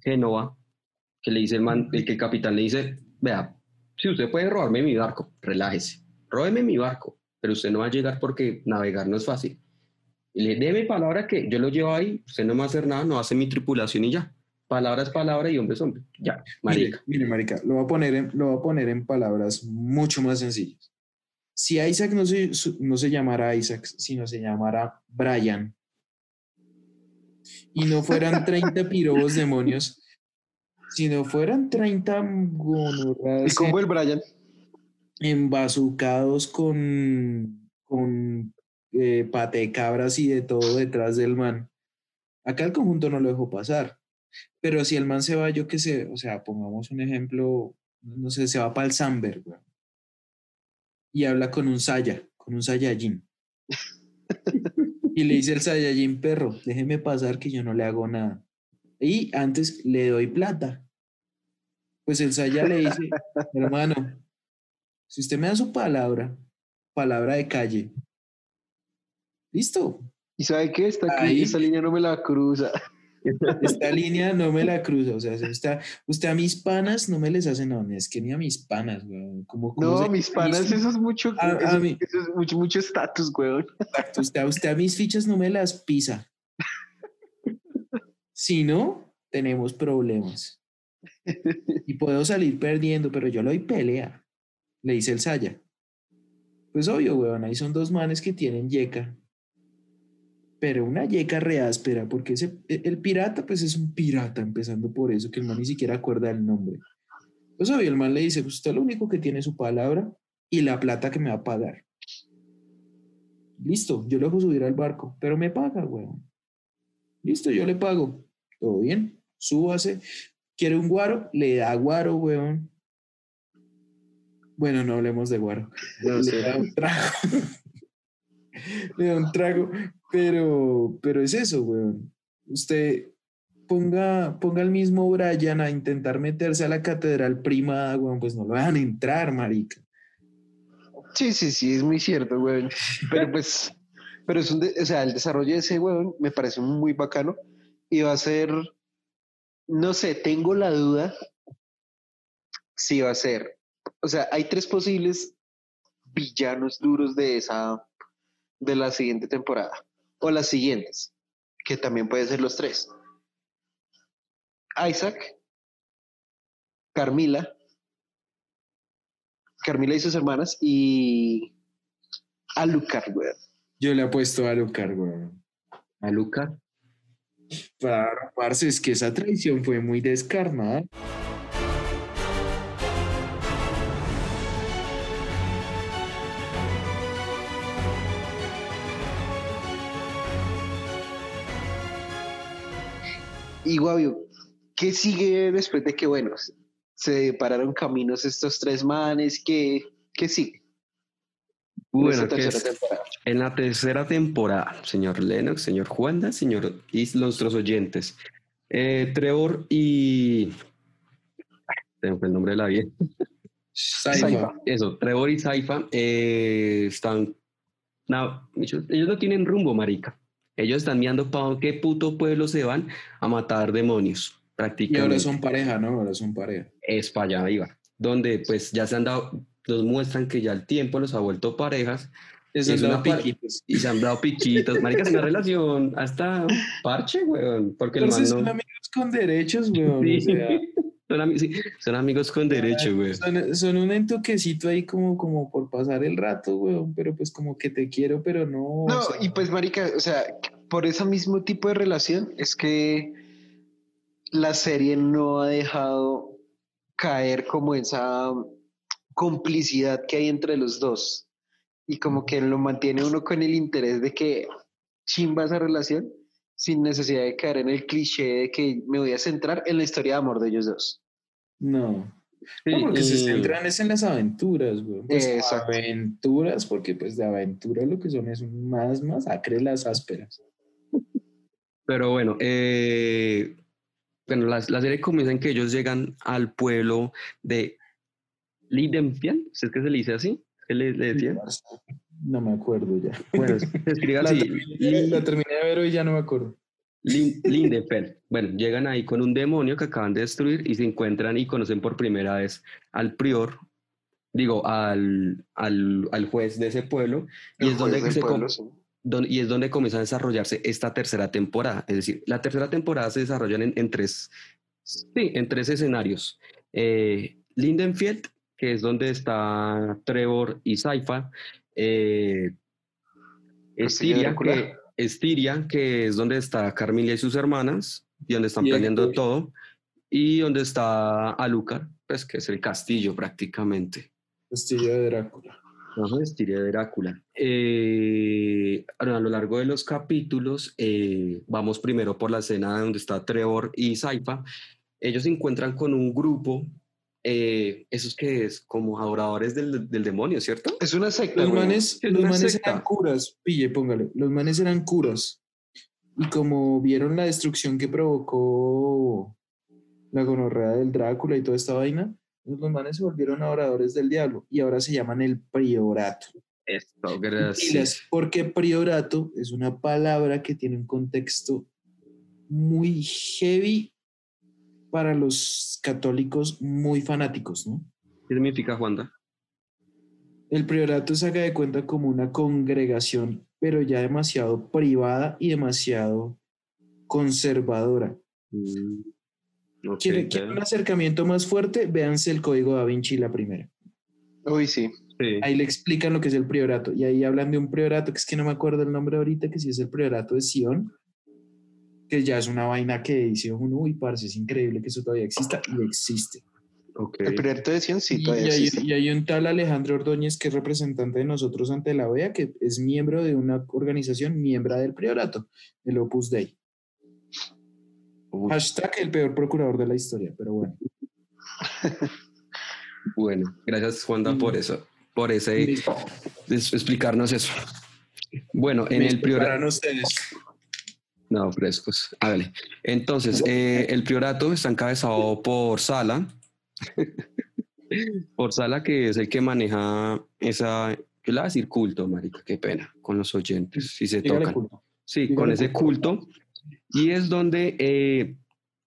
S3: Génova, que le dice el man, el que el capitán le dice, vea, si usted puede robarme mi barco, relájese, róbeme mi barco, pero usted no va a llegar porque navegar no es fácil. Y le dé mi palabra que yo lo llevo ahí, usted no me va a hacer nada, no hace mi tripulación y ya. Palabra es palabra y hombre es hombre. Ya, marica.
S2: Mire, mire, marica, lo voy a poner en, lo voy a poner en palabras mucho más sencillas. Si Isaac no se, no se llamara Isaac, sino se llamara Brian, y no fueran 30 pirobos demonios, sino fueran 30
S1: El
S2: gonorreas
S1: combo del Brian.
S2: embazucados con, con eh, pate de cabras y de todo detrás del man. Acá el conjunto no lo dejó pasar. Pero si el man se va, yo qué sé, o sea, pongamos un ejemplo, no sé, se va para el Samber, weón, y habla con un Saya, con un Saiyajin. y le dice el Saiyajin, perro, déjeme pasar que yo no le hago nada. Y antes le doy plata. Pues el Saya le dice, hermano, si usted me da su palabra, palabra de calle, listo.
S1: ¿Y sabe qué? Esta,
S2: Ahí.
S1: esta línea no me la cruza.
S2: Esta línea no me la cruza. O sea, usted, usted a mis panas no me les hace nada. Es que ni a mis panas, weón. Como,
S1: No,
S2: se-
S1: mis panas,
S2: mis-
S1: eso es mucho,
S2: A- a
S1: eso,
S2: mí-
S1: eso es mucho, mucho estatus, weón.
S2: Exacto, Usted, usted a mis fichas no me las pisa. Si no, tenemos problemas. Y puedo salir perdiendo, pero yo le doy pelea. Le dice el Saya. Pues obvio, weón, ahí son dos manes que tienen yeca. Pero una yeca reáspera, porque ese, e- el pirata, pues es un pirata, empezando por eso, que el man ni siquiera acuerda el nombre. Pues obvio, el man le dice, pues usted lo único que tiene es su palabra y la plata que me va a pagar. Listo, yo lo dejo subir al barco, pero me paga, weón. Listo, yo le pago. Todo bien, súbase. ¿Quiere un guaro? Le da guaro, weón. Bueno, no hablemos de guaro.
S3: No
S2: le da un trago. le da un trago, pero, pero es eso, weón. Usted ponga, ponga al mismo Brian a intentar meterse a la catedral primada, weón, pues no lo dejan entrar, marica.
S1: Sí, sí, sí, es muy cierto, weón. Pero pues, pero es un, de- o sea, el desarrollo de ese weón me parece muy bacano y va a ser, no sé, tengo la duda si va a ser, o sea, hay tres posibles villanos duros de esa, de la siguiente temporada, o las siguientes, que también pueden ser los tres. Isaac, Carmila, Carmila y sus hermanas, y Alucard, weón.
S2: Yo le apuesto a Alucard, weón.
S3: A Luca.
S2: Claro, parce, es que esa traición fue muy descarnada.
S1: Y Guavio, ¿qué sigue después de que, bueno, se separaron caminos estos tres manes? ¿Qué, qué sigue? en
S3: Bueno, que es
S1: temporada?
S3: en la tercera temporada, señor Lennox, señor Juanda, señor y nuestros oyentes. Eh, Trevor y. Fue el nombre de la vida.
S2: Saifa.
S3: Eso, Trevor y Saifa eh, están. no, ellos, ellos no tienen rumbo, marica. Ellos están mirando para qué puto pueblo se van a matar demonios,
S2: Y
S3: prácticamente.
S2: ahora son pareja, ¿no? Ahora son pareja.
S3: es para allá iba, donde pues ya se han dado, nos muestran que ya el tiempo los ha vuelto parejas
S2: Es,
S3: Es una
S2: piquitos.
S3: y se han dado piquitos. Marica, es una relación hasta parche, weón, porque el
S2: Entonces
S3: man
S2: son
S3: no...
S2: amigos con derechos, weón.
S3: Sí,
S2: O sea,
S3: son, ami- sí, son amigos con derecho, weón.
S2: son, son un entoquecito ahí como, como por pasar el rato, weón. Pero pues como que te quiero, pero no.
S1: No,
S2: o sea,
S1: y pues, Marica, o sea, por ese mismo tipo de relación es que la serie no ha dejado caer como esa complicidad que hay entre los dos. Y como que lo mantiene uno con el interés de que chimba esa relación sin necesidad de caer en el cliché de que me voy a centrar en la historia de amor de ellos dos.
S2: No.
S3: Sí,
S2: No, porque se centran es en las aventuras. Pues,
S1: Exacto.
S2: aventuras, porque pues de aventura lo que son es más masacre las ásperas.
S3: Pero bueno, eh, bueno la, la serie comienza en que ellos llegan al pueblo de Lidenfield, ¿es que se le dice así? ¿Qué le, le decían?
S2: No me acuerdo ya.
S3: Bueno, se escribe
S2: La
S3: así,
S2: terminé, la terminé de ver hoy y ya no me acuerdo.
S3: Lin- Lindenfeld. Bueno, llegan ahí con un demonio que acaban de destruir y se encuentran y conocen por primera vez al prior, digo, al, al, al juez de ese pueblo, y
S1: El
S3: es, donde
S1: juez del
S3: se com-
S1: pueblo, sí.
S3: don- y es donde comienza a desarrollarse esta tercera temporada. Es decir, la tercera temporada se desarrolla en, en tres, sí, en tres escenarios. Eh, Lindenfield, que es donde está Trevor y Saifa, eh, que, Estiria, que es donde está Carmilla y sus hermanas, y donde están
S2: Y
S3: planeando todo, y donde está Alucard, pues que es el castillo prácticamente.
S2: Castillo de Drácula.
S3: Ajá, Estiria de Drácula. Eh, a lo largo de los capítulos, eh, vamos primero por la escena donde está Trevor y Saifa. Ellos se encuentran con un grupo, eh, esos que es como adoradores del, del demonio, ¿cierto?
S1: Es una secta.
S2: Los
S1: güey.
S2: manes,
S3: es
S2: los
S3: una
S2: manes
S3: secta.
S2: eran curas, pille, póngale. Los manes eran curas. Y como vieron la destrucción que provocó la gonorrea del Drácula y toda esta vaina, los manes se volvieron adoradores del diablo y ahora se llaman el priorato.
S3: Esto, gracias.
S2: porque priorato es una palabra que tiene un contexto muy heavy para los católicos muy fanáticos, ¿no?
S3: ¿Qué significa, Juanda?
S2: El priorato se haga de cuenta como una congregación, pero ya demasiado privada y demasiado conservadora.
S3: Mm,
S2: ¿Quieren, un acercamiento más fuerte? Véanse el Código da Vinci la primera.
S1: Uy, sí.
S3: Sí.
S2: Ahí le explican lo que es el priorato. Y ahí hablan de un priorato, que es que no me acuerdo el nombre ahorita, que sí es el priorato de Sion, que ya es una vaina que dice uno, uy, parce, es increíble que eso todavía exista, y existe.
S3: ok.
S1: El primer de Sion sí
S2: Y,
S1: todavía
S2: y hay,
S1: existe.
S2: y hay un tal Alejandro Ordóñez que es representante de nosotros ante la OEA, que es miembro de una organización miembro del priorato, el Opus Dei.
S3: Uf,
S2: Hashtag el peor procurador de la historia, pero bueno.
S3: bueno, gracias, Juanda,
S2: Mm.
S3: por eso, por ese explicarnos eso. Bueno, en
S2: Me
S3: el priorato.
S2: ustedes.
S3: No, frescos. Hágale. Entonces, eh, el priorato está encabezado por Sala. por Sala, que es el que maneja esa. Yo le voy a decir culto, marica, qué pena, con los oyentes, si se
S2: Dígale
S3: tocan.
S2: culto.
S3: Sí,
S2: dígale
S3: con ese
S2: culto.
S3: culto. Y es donde eh,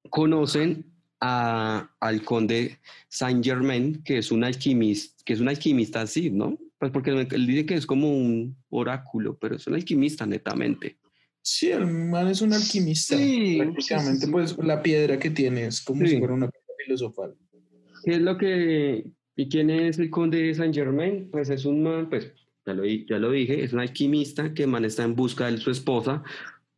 S3: conocen a, al conde Saint Germain, que es un alquimista, que es un alquimista así, ¿no? Pues porque él dice que es como un oráculo, pero es un alquimista netamente.
S2: Sí, el man es un alquimista.
S1: Sí,
S2: prácticamente,
S1: sí, sí.
S2: pues la piedra que tiene es como si fuera una piedra filosofal.
S3: ¿Qué es lo que... ¿Y quién es el conde Saint Germain? Pues es un man, pues ya lo, ya lo dije, es un alquimista que el man está en busca de su esposa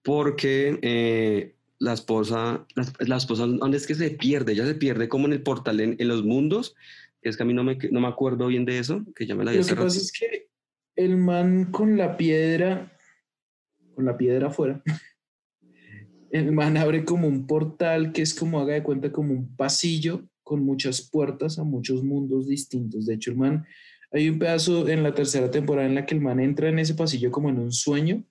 S3: porque eh, la esposa, la, la esposa, ¿dónde es que se pierde? Ella se pierde como en el portal en, en los mundos. Es que a mí no me, no me acuerdo bien de eso, que ya me la había
S2: Lo que pasa es que el man con la piedra, con la piedra afuera, el man abre como un portal que es como, haga de cuenta, como un pasillo con muchas puertas a muchos mundos distintos. De hecho, el man, hay un pedazo en la tercera temporada en la que el man entra en ese pasillo como en un sueño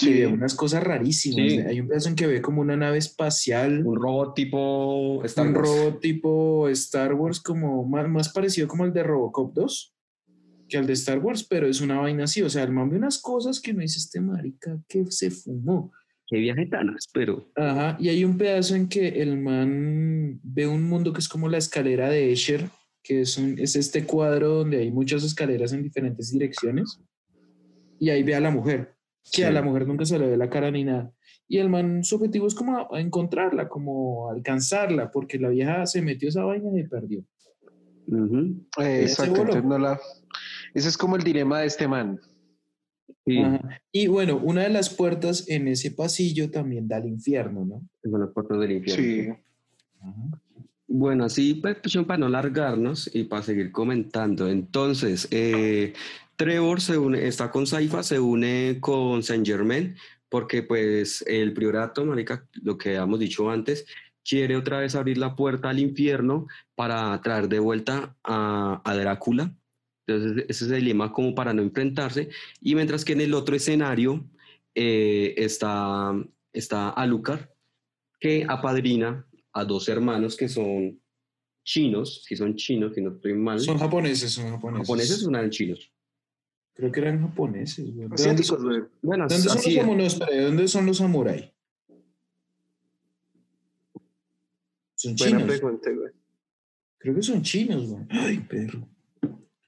S2: y ve unas cosas rarísimas.
S3: Sí.
S2: Hay un pedazo en que ve como una nave espacial.
S3: Un robot tipo Star
S2: un
S3: Wars.
S2: robot tipo Star Wars, como más, más parecido como el de Robocop 2 que al de Star Wars, pero es una vaina así. O sea, el man ve unas cosas que no dice este marica que se fumó.
S3: Qué viaje tan áspero.
S2: Ajá, y hay un pedazo en que el man ve un mundo que es como la escalera de Escher, que es, un- es este cuadro donde hay muchas escaleras en diferentes direcciones, y ahí ve a la mujer, que a
S3: Sí.
S2: la mujer nunca se le ve la cara ni nada. Y el man, su objetivo es como a- a encontrarla, como alcanzarla, porque la vieja se metió esa vaina y perdió.
S3: Ujú.
S1: Eh,
S2: Ese
S1: Exacto, no la... Ese es como el dilema de este man.
S3: Sí.
S2: Y bueno, una de las puertas en ese pasillo también da al infierno, ¿no?
S3: son las puertas del infierno.
S1: Sí.
S2: Ajá.
S3: Bueno, así pues, pues, para no largarnos y para seguir comentando. Entonces, eh, Trevor se une, está con Saifa, se une con Saint Germain, porque pues el priorato, marica, lo que habíamos dicho antes, quiere otra vez abrir la puerta al infierno para traer de vuelta a, a Drácula. Entonces, ese es el dilema como para no enfrentarse. Y mientras que en el otro escenario eh, está, está Alucard, que apadrina a dos hermanos que son chinos, si son chinos, si no estoy mal.
S2: Son japoneses, son japoneses.
S3: japoneses o eran chinos.
S2: Creo que eran japoneses. güey. ¿De dónde son,
S1: güey.
S3: Bueno,
S2: ¿de dónde son los ¿de dónde son los samuráis? Son
S1: Buena
S2: chinos.
S1: pregunta, güey.
S2: Creo que son chinos, güey. Ay, perro.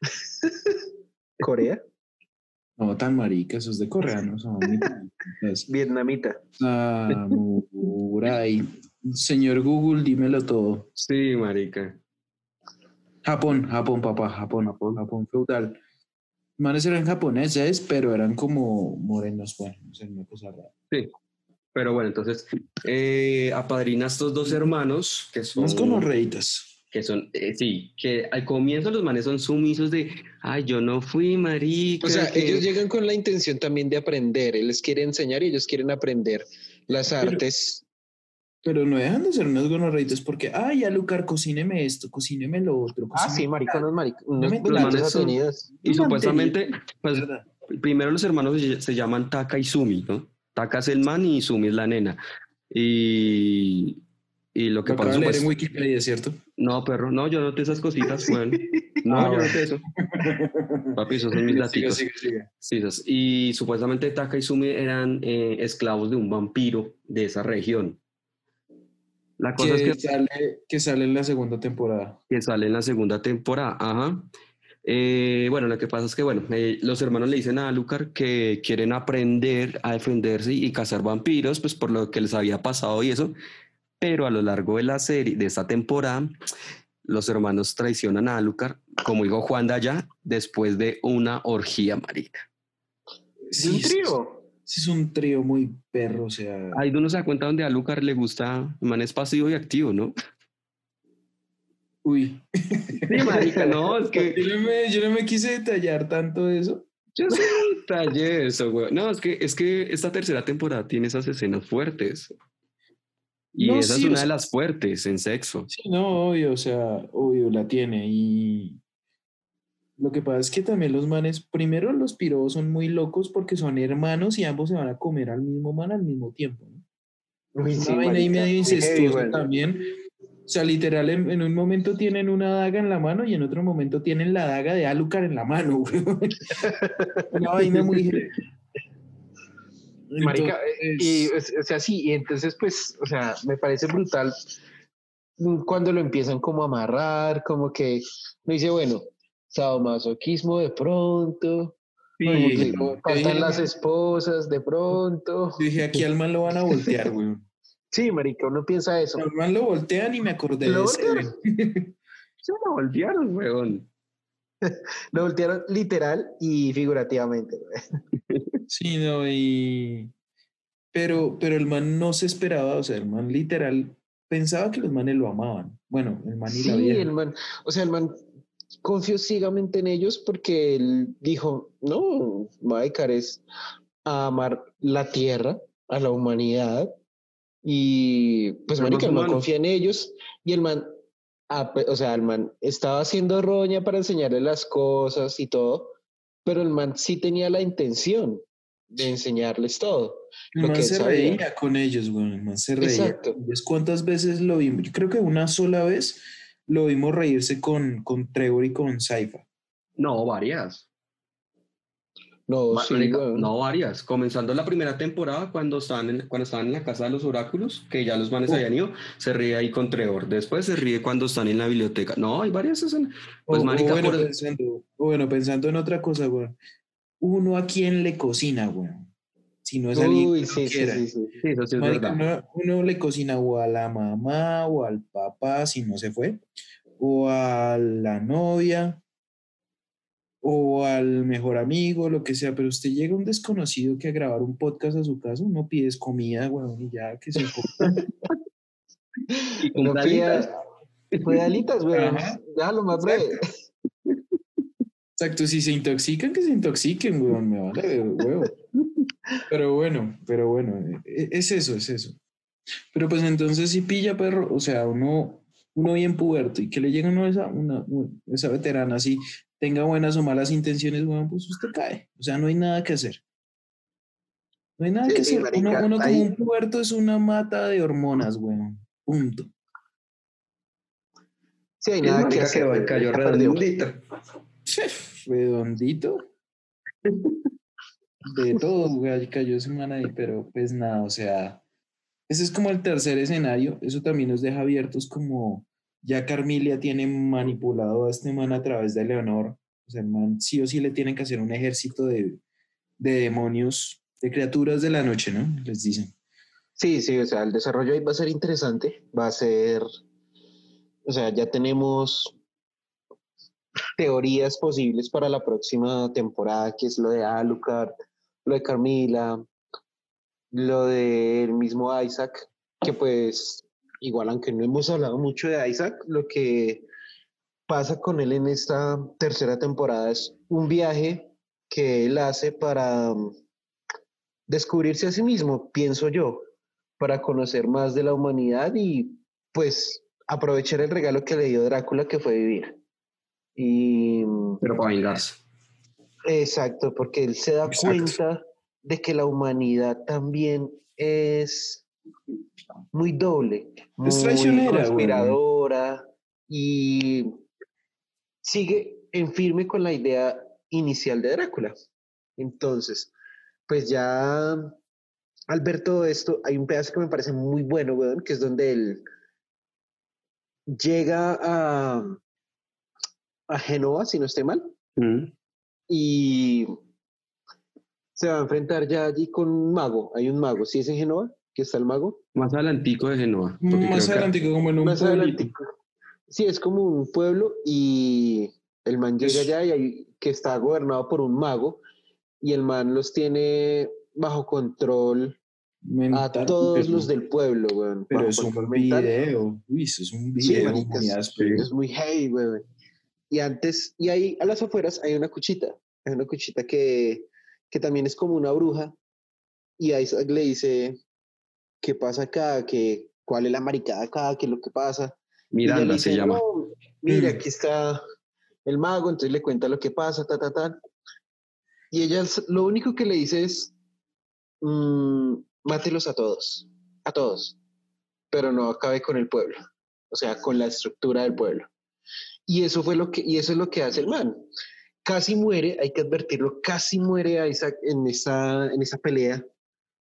S1: ¿Corea?
S2: No, tan marica, esos de coreanos. Son.
S1: Vietnamita.
S2: Samurai. Señor Google, dímelo todo.
S3: Sí, marica.
S2: Japón, Japón, papá, Japón, Japón, Japón feudal. Manes eran japoneses, pero eran como morenos, bueno, no sé, una cosa rara.
S3: Sí. Pero bueno, entonces eh, apadrina a estos dos hermanos que son.
S2: Unos como reitas.
S3: Que son, eh, sí, que al comienzo los manes son sumisos de, ay, yo no fui, marica.
S4: O sea,
S3: que-".
S4: ellos llegan con la intención también de aprender. Él les quiere enseñar y ellos quieren aprender las artes.
S2: Pero no dejan de ser unos gonorreitas porque, ay, Alucar, cocíneme esto, cocíneme lo otro.
S1: Ah,
S2: cocíneme
S1: sí, marica, unos, marica, unos.
S3: Y supuestamente, pues, primero los hermanos se, llaman Taka y Sumi, ¿no? Taka es el man y Sumi es la nena. Y, y lo que
S2: Lo
S3: pasa pues,
S2: en Wikipedia, ¿cierto?
S3: No, perro, no, yo noté esas cositas, weón. No,
S2: Ah,
S3: yo
S2: bueno.
S3: noté eso. Papi, esos son mis
S2: siga, siga.
S3: Sí, esas. Y supuestamente Taka y Sumi eran eh, esclavos de un vampiro de esa región. La cosa
S2: Que,
S3: es que,
S2: sale, que sale en la segunda temporada.
S3: que sale en la segunda temporada. Ajá. Eh, bueno, lo que pasa es que, bueno, eh, los hermanos le dicen a Alucard que quieren aprender a defenderse y cazar vampiros, pues por lo que les había pasado y eso. Pero a lo largo de la serie, de esta temporada, los hermanos traicionan a Alucard, como dijo Juan de allá, después de una orgía marica.
S1: ¿De un
S2: Sí,
S1: trío?
S2: Sí, es un trío muy perro, o sea.
S3: Ahí uno se da cuenta donde a Alucard le gusta, el man es pasivo y activo, ¿no?
S2: Uy.
S3: Sí, marica, no, es que
S2: Yo no, me, yo no me quise detallar tanto eso.
S3: yo sí tallé eso, güey. No, es que, es que esta tercera temporada tiene esas escenas fuertes. Y
S2: No,
S3: esa
S2: sí,
S3: es
S2: o
S3: una
S2: sea-
S3: de las fuertes en sexo.
S2: Sí, no, obvio, o sea, obvio, la tiene. Y lo que pasa es que también los manes, primero los pirobos son muy locos porque son hermanos y ambos se van a comer al mismo man al mismo tiempo. ¿no?
S1: Uy,
S2: Una
S1: sí,
S2: vaina
S1: marica,
S2: medio
S1: güey.
S2: también. O sea, literal, en, en un momento tienen una daga en la mano y en otro momento tienen la daga de Alucard en la mano. güey. una vaina muy.
S1: Marica, eh, y,
S2: Entonces,
S1: o sea, sí, y entonces, pues, o sea, me parece brutal cuando lo empiezan como a amarrar, como que no dice, bueno, sadomasoquismo de pronto, como
S2: Sí,
S1: faltan las esposas de pronto.
S2: yo dije, aquí al man lo van a voltear, güey.
S1: Sí, marica, uno piensa eso.
S2: Al man lo voltean y me acordé
S1: ¿Lo
S2: de güey.
S3: Se me voltearon, weón.
S1: Lo voltearon literal y figurativamente.
S2: Sí, no, y... Pero, pero el man no se esperaba, o sea, el man literal pensaba que los manes lo amaban. Bueno, el man y la
S1: Sí,
S2: vieja.
S1: el man, o sea, el man confió ciegamente en ellos porque él dijo, no, me voy a dedicar es a amar la tierra, a la humanidad. Y pues, marica, el man confía en ellos y el man, ah, pe- o sea, el man estaba haciendo roña para enseñarle las cosas y todo, pero el man sí tenía la intención de enseñarles todo.
S2: El man se
S1: sabía.
S2: reía con ellos, güey. El man se reía.
S1: Exacto.
S2: ¿Cuántas veces lo vimos? Yo creo que una sola vez lo vimos reírse con, con Trevor y con Saifa.
S3: No, varias.
S1: No, sí,
S3: varias. Comenzando la primera temporada, cuando estaban, en, cuando estaban en la casa de los oráculos, que ya los manes
S1: Uf.
S3: habían ido, se ríe ahí con Trevor. Después se ríe cuando están en la biblioteca. No, hay varias escenas. Pues,
S2: o, o
S3: marica,
S2: bueno,
S3: por-
S2: pensando, o bueno, pensando en otra cosa, güey. Uno a quién le cocina, güey. Si no es alguien
S1: Uy,
S2: que
S1: sí,
S2: no
S1: sí,
S2: quiera.
S3: eso es
S2: Marica, uno, uno le cocina o a la mamá o al papá, si no se fue, o a la novia, o al mejor amigo, lo que sea, pero usted llega un desconocido que a grabar un podcast a su casa, no pides comida, weón, y ya que se.
S3: Y con
S1: Uno pide alitas, weón. Déjalo más breve.
S2: Exacto, si se intoxican, que se intoxiquen, weón, me vale huevo. Pero bueno, pero bueno, e- es eso, es eso. Pero pues entonces si pilla perro, o sea, uno, uno bien puberto y que le llega uno esa, una, un- esa veterana así, tenga buenas o malas intenciones, weón, pues usted cae. O sea, no hay nada que hacer. No hay nada
S1: Sí,
S2: que
S1: sí,
S2: hacer. Uno,
S1: marica,
S2: uno como un puberto es una mata de hormonas, weón. Punto.
S1: Sí, hay nada que hacer. weón,
S3: cayó redondito.
S2: redondito. De todo, güey, cayó semana ahí, pero pues nada, o sea, ese es como el tercer escenario, eso también nos deja abiertos como ya Carmilia tiene manipulado a este man a través de Leonor, o sea, el man sí o sí le tienen que hacer un ejército de, de demonios, de criaturas de la noche, ¿no? Les dicen.
S1: Sí, sí, o sea, el desarrollo ahí va a ser interesante. Va a ser. O sea, ya tenemos teorías posibles para la próxima temporada, que es lo de Alucard, lo de Carmila, lo del mismo Isaac, que pues, igual, aunque no hemos hablado mucho de Isaac, lo que pasa con él en esta tercera temporada es un viaje que él hace para um, descubrirse a sí mismo, pienso yo, para conocer más de la humanidad y pues aprovechar el regalo que le dio Drácula, que fue vivir. Y
S3: Pero para vengarse.
S1: exacto, porque él se da
S2: Exacto.
S1: cuenta de que la humanidad también es muy doble, muy conspiradora y sigue en firme con la idea inicial de Drácula. Entonces, pues ya al ver todo esto, hay un pedazo que me parece muy bueno, weón, que es donde él llega a, a Génova, si no estoy mal,
S3: Mm.
S1: y se va a enfrentar ya allí con un mago. Hay un mago, ¿sí es en Génova? ¿Que está el mago?
S3: Más adelantico de Genoa. porque
S2: Más
S3: creo que-
S2: como en un
S1: Más
S2: pueblito.
S1: adelante. Sí, es como un pueblo y el man llega
S2: Es-
S1: allá y hay, que está gobernado por un mago y el man los tiene bajo control a
S2: Mental,
S1: todos
S2: pero-
S1: los del pueblo, weón.
S2: Pero es un
S1: mental.
S2: video. Uy, eso es un
S1: Sí,
S2: video
S1: marica,
S2: muy
S1: es-. Es muy heavy, weón. Y antes, y ahí a las afueras hay una cuchita. Hay una cuchita que, que también es como una bruja. Y a Isaac le dice, ¿qué pasa acá? ¿Qué, ¿Cuál es la maricada acá? ¿Qué es lo que pasa?
S3: Miranda
S1: le
S3: se
S1: dice,
S3: llama.
S1: "No, mira,
S2: Mm.
S1: aquí está el mago, entonces le cuenta lo que pasa, ta, ta, ta. Y ella lo único que le dice es, "Mm, mátelos a todos, a todos, pero no acabe con el pueblo, o sea, con la estructura del pueblo. Y eso fue lo que, y eso es lo que hace el man. Casi muere, hay que advertirlo, casi muere Isaac en esa, en esa pelea,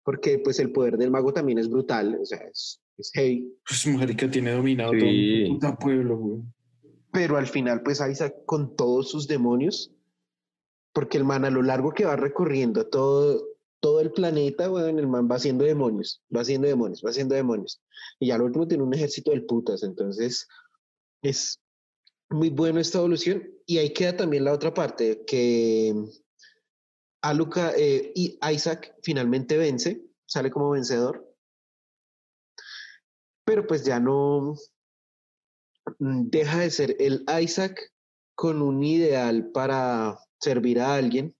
S1: porque pues el poder del mago también es brutal, o sea, es es heavy.
S2: Pues marica tiene dominado
S3: Sí.
S2: todo el puta pueblo, güey.
S1: Pero al final, pues Isaac con todos sus demonios, porque el man a lo largo que va recorriendo todo, todo el planeta, weón, el man va haciendo demonios, va haciendo demonios, va haciendo demonios. Y ya al último tiene un ejército del putas, entonces es muy bueno esta evolución. Y ahí queda también la otra parte, que Aluka eh, y Isaac finalmente vence, sale como vencedor. Pero pues ya no mm, deja de ser el Isaac con un ideal para servir a alguien,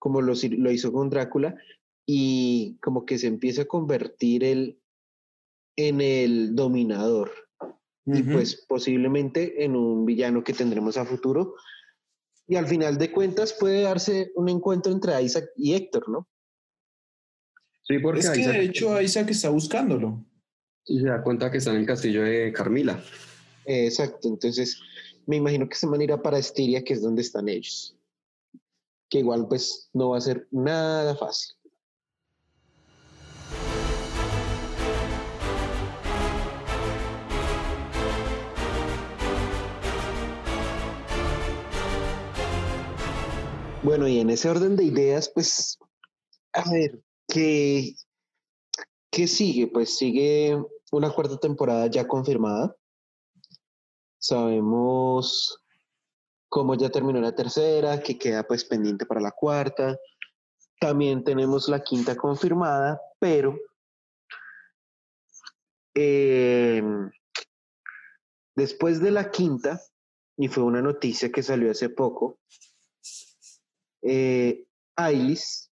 S1: como lo, hizo con Drácula, y como que se empieza a convertir él en el dominador y pues posiblemente en un villano que tendremos a futuro. Y al final de cuentas puede darse un encuentro entre Isaac y Héctor, ¿no?
S3: Sí, porque
S2: es que
S3: Isaac
S2: de hecho Isaac está buscándolo.
S3: se da cuenta que está en el castillo de Carmila.
S1: Exacto, entonces me imagino que se van a ir a para Estiria, que es donde están ellos. Que igual pues no va a ser nada fácil. Bueno, y en ese orden de ideas, pues, a ver, ¿qué, qué sigue? Pues sigue una cuarta temporada ya confirmada. Sabemos cómo ya terminó la tercera, que queda pues pendiente para la cuarta. También tenemos la quinta confirmada, pero eh, después de la quinta, y fue una noticia que salió hace poco, eh, Ailis,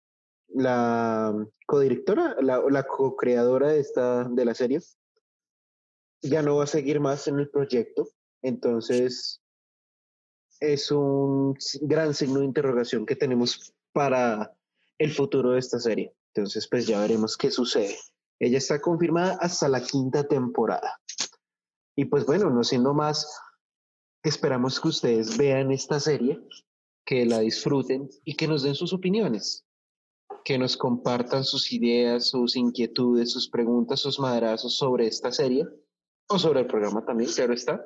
S1: la codirectora, la, la co-creadora de, de la serie, ya no va a seguir más en el proyecto. Entonces, es un gran signo de interrogación que tenemos para el futuro de esta serie. Entonces, pues ya veremos qué sucede. Ella está confirmada hasta la quinta temporada. Y pues bueno, no siendo más, esperamos que ustedes vean esta serie, que la disfruten y que nos den sus opiniones, que nos compartan sus ideas, sus inquietudes, sus preguntas, sus madrazos sobre esta serie o sobre el programa también, claro está.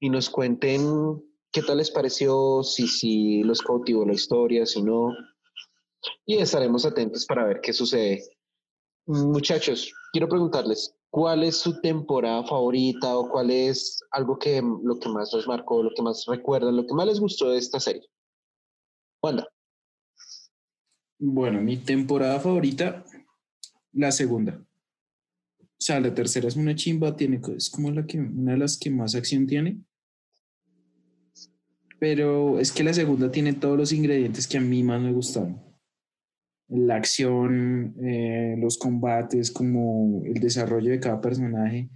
S1: Y nos cuenten qué tal les pareció, si, si los cautivó la historia, si no. Y estaremos atentos para ver qué sucede. Muchachos, quiero preguntarles, ¿cuál es su temporada favorita o cuál es algo que lo que más les marcó, lo que más recuerdan, lo que más les gustó de esta serie? Wanda.
S2: Bueno, mi temporada favorita, la segunda. O sea, la tercera es una chimba, tiene, es como la que, una de las que más acción tiene. Pero es que la segunda tiene todos los ingredientes que a mí más me gustaron. La acción, eh, los combates, como el desarrollo de cada personaje.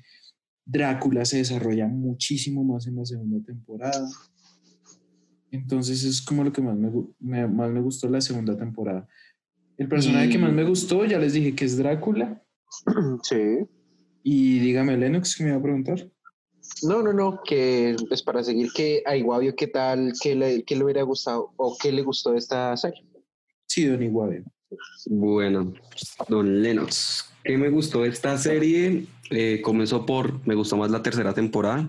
S2: Drácula se desarrolla muchísimo más en la segunda temporada. Entonces es como lo que más me, me- más me gustó la segunda temporada. El personaje que más me gustó, ya les dije que es Drácula.
S1: Sí.
S2: Y dígame, Lennox, que me iba a preguntar.
S1: No, no, no, que pues para seguir que a Iguavio, ¿qué tal? ¿Qué le, qué le hubiera gustado o qué le gustó de esta serie?
S2: Sí, Don Iguave.
S3: Bueno, don Lennox, ¿qué me gustó esta serie? Eh, comenzó por, me gustó más la tercera temporada.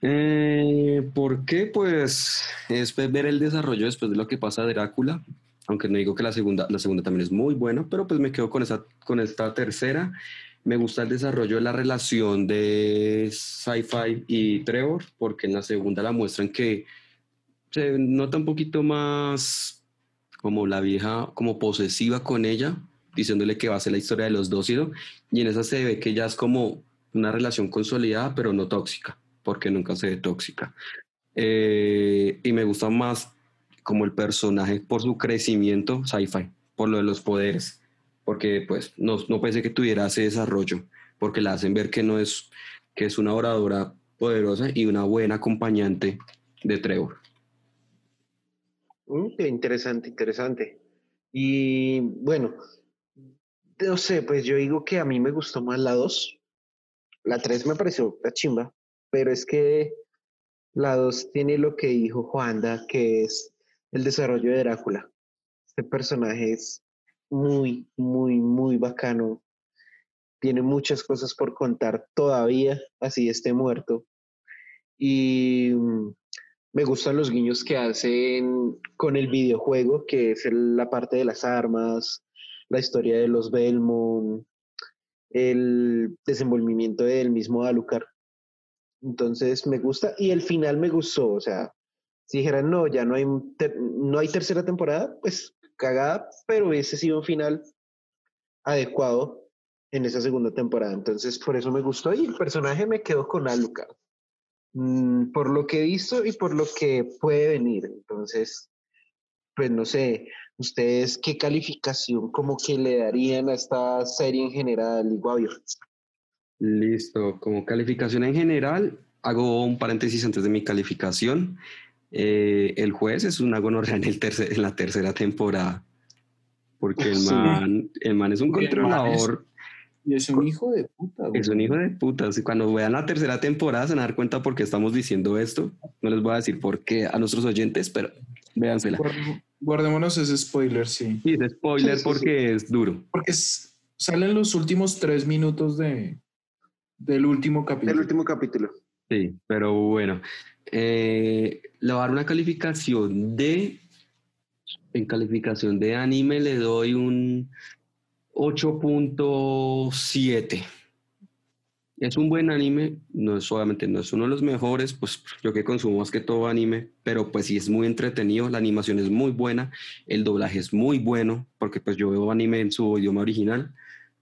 S3: Eh, ¿Por qué? Pues es ver el desarrollo después de lo que pasa a Drácula, aunque no digo que la segunda, la segunda también es muy buena, pero pues me quedo con, esa, con esta tercera. Me gusta el desarrollo de la relación de Sci-Fi y Trevor, porque en la segunda la muestran que se nota un poquito más como la vieja, como posesiva con ella, diciéndole que va a ser la historia de los dos, ¿sí, no? y en esa se ve que ya es como una relación consolidada, pero no tóxica, porque nunca se ve tóxica. Eh, y me gusta más como el personaje por su crecimiento sci-fi, por lo de los poderes, porque pues no, no pensé que tuviera ese desarrollo, porque la hacen ver que no es, que es una oradora poderosa y una buena acompañante de Trevor.
S1: Mm, interesante, interesante. Y bueno, no sé, pues yo digo que a mí me gustó más la 2. La 3 me pareció la chimba, pero es que la 2 tiene lo que dijo Juanda, que es el desarrollo de Drácula. Este personaje es muy, muy, muy bacano. tiene muchas cosas por contar todavía, así esté muerto. Y mm, me gustan los guiños que hacen con el videojuego, que es la parte de las armas, la historia de los Belmont, el desenvolvimiento del mismo Alucard. Entonces me gusta y el final me gustó, o sea, si dijeran no, ya no hay, no hay tercera temporada, pues cagada, pero hubiese sido un final adecuado en esa segunda temporada. Entonces por eso me gustó y el personaje me quedó con Alucard. Mm, por lo que he visto y por lo que puede venir. Entonces, pues no sé, ustedes qué calificación como que le darían a esta serie en general, Iguavio.
S3: Listo, como calificación en general, hago un paréntesis antes de mi calificación. Eh, el juez es una gonorrea en, el tercer- en la tercera temporada, porque el
S1: Sí.
S3: man, el man es un controlador,
S2: Y es un hijo de puta, güey.
S3: es un hijo de puta. Cuando vean la tercera temporada se van a dar cuenta por qué estamos diciendo esto. No les voy a decir por qué a nuestros oyentes, pero véansela.
S2: Guard- Guardémonos ese spoiler, sí.
S3: Y es spoiler
S1: Sí, sí,
S3: porque es duro.
S2: Porque es- salen los últimos tres minutos de, del último capítulo.
S1: El último capítulo.
S3: Sí, pero bueno. Eh, le voy a dar una calificación de. En calificación de anime le doy un 8.7. Es un buen anime, no es obviamente no es uno de los mejores, pues yo que consumo más que todo anime, pero pues sí es muy entretenido, la animación es muy buena, el doblaje es muy bueno, porque pues yo veo anime en su idioma original,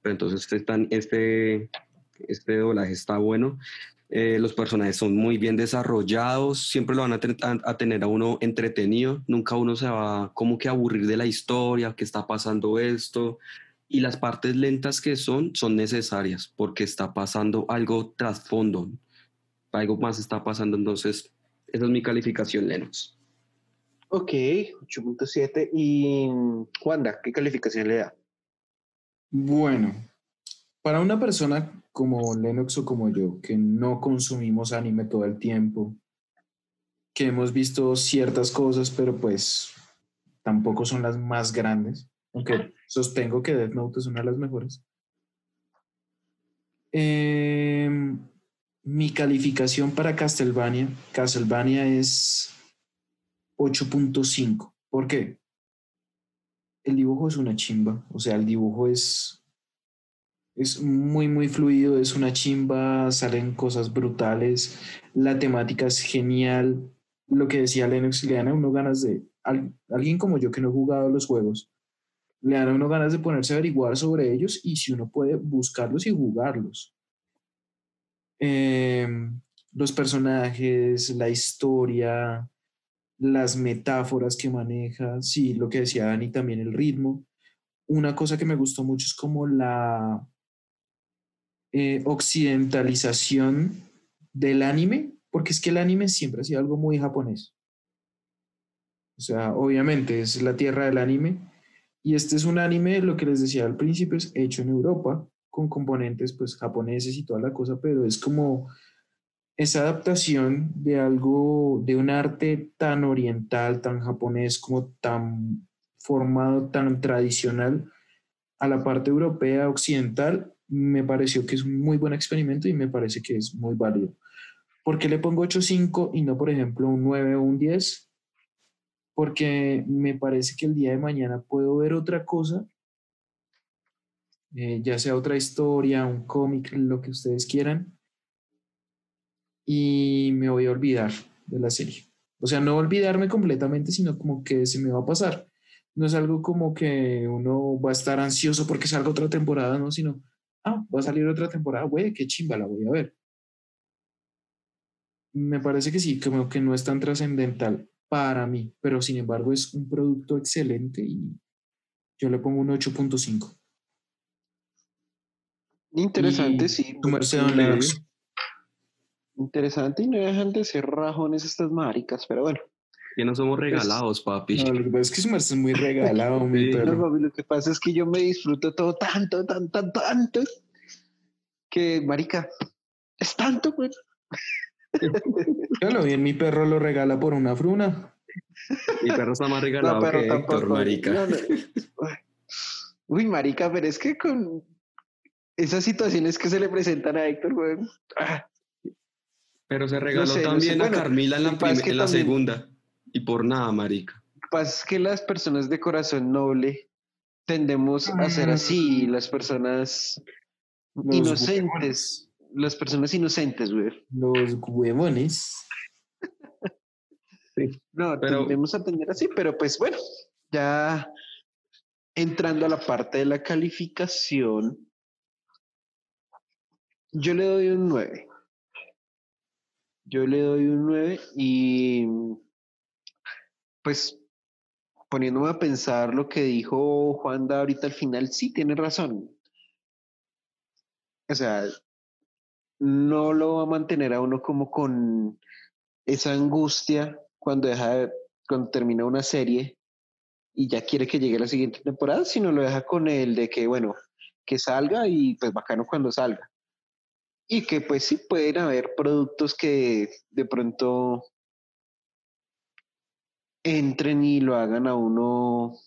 S3: pero entonces este, este, este doblaje está bueno. Eh, los personajes son muy bien desarrollados, siempre lo van a- a tener a uno entretenido, nunca uno se va como que a aburrir de la historia, que está pasando esto, y las partes lentas que son, son necesarias, porque está pasando algo trasfondo, algo más está pasando, entonces esa es mi calificación, Lennox.
S1: Ok, 8.7. Y Wanda, ¿qué calificación le da?
S2: Bueno, para una persona como Lennox o como yo, que no consumimos anime todo el tiempo, que hemos visto ciertas cosas, pero pues tampoco son las más grandes, aunque sostengo que Death Note es una de las mejores. Em, mi calificación para Castlevania, Castlevania es 8.5. ¿Por qué? El dibujo es una chimba, o sea, el dibujo es es muy, muy fluido, es una chimba, salen cosas brutales, la temática es genial. Lo que decía Lennox, le dan a uno ganas de, al- alguien como yo que no he jugado los juegos, le dan a uno ganas de ponerse a averiguar sobre ellos y si uno puede buscarlos y jugarlos. Em, los personajes, la historia, las metáforas que maneja, sí, lo que decía Dani, también el ritmo. Una cosa que me gustó mucho es como la eh, occidentalización del anime, porque es que el anime siempre ha sido algo muy japonés. O sea, obviamente es la tierra del anime. Y este es un anime, lo que les decía al principio, es hecho en Europa, con componentes pues japoneses y toda la cosa, pero es como esa adaptación de algo, de un arte tan oriental, tan japonés, como tan formado, tan tradicional, a la parte europea, occidental, me pareció que es un muy buen experimento y me parece que es muy válido. ¿Por qué le pongo 8.5 y no, por ejemplo, un 9 o un 10? Porque me parece que el día de mañana puedo ver otra cosa, eh, ya sea otra historia, un cómic, lo que ustedes quieran, y me voy a olvidar de la serie. O sea, no olvidarme completamente, sino como que se me va a pasar. No es algo como que uno va a estar ansioso porque salga otra temporada, no, sino, ah, va a salir otra temporada, güey, qué chimba, la voy a ver. Me parece que sí, como que no es tan trascendental para mí, pero sin embargo es un producto excelente y yo le pongo un 8.5.
S1: Interesante,
S2: Y
S1: sí.
S2: Lennox.
S1: Interesante y no dejan de ser rajones estas maricas, pero bueno.
S3: Que no somos regalados, papi.
S2: No, lo que pasa es que su merced es muy regalado, mi
S3: Sí.
S1: No,
S2: perro.
S1: papi, lo que pasa es que yo me disfruto todo tanto, tan, tan, tanto, que, marica, es tanto, pues.
S2: Claro, bien, mi perro lo regala por una fruna.
S3: Mi perro está más regalado
S1: No, pero
S3: que Héctor,
S1: tampoco.
S3: marica.
S1: no, no. Uy, marica, pero es que con esas situaciones que se le presentan a Héctor, güey. ah,
S3: Pero se regaló
S1: sé, no
S3: también
S1: sé. Bueno,
S3: a Carmila en la,
S1: lo que pasa es
S3: prim-
S1: que
S3: en la
S1: también-
S3: segunda. Y por nada, marica.
S1: Lo que pasa es que las personas de corazón noble tendemos a ser así, las personas inocentes, las personas inocentes, güey.
S2: Los huevones.
S1: No,
S3: Pero-
S1: tendemos a tener así, pero pues bueno, ya entrando a la parte de la calificación, yo le doy un 9. Yo le doy un 9 y pues poniéndome a pensar lo que dijo Juanda ahorita al final, sí, tiene razón. O sea, no lo va a mantener a uno como con esa angustia cuando deja de- cuando termina una serie y ya quiere que llegue la siguiente temporada, sino lo deja con el de que, bueno, que salga y pues bacano cuando salga. Y que pues sí pueden haber productos que de pronto entren y lo hagan a uno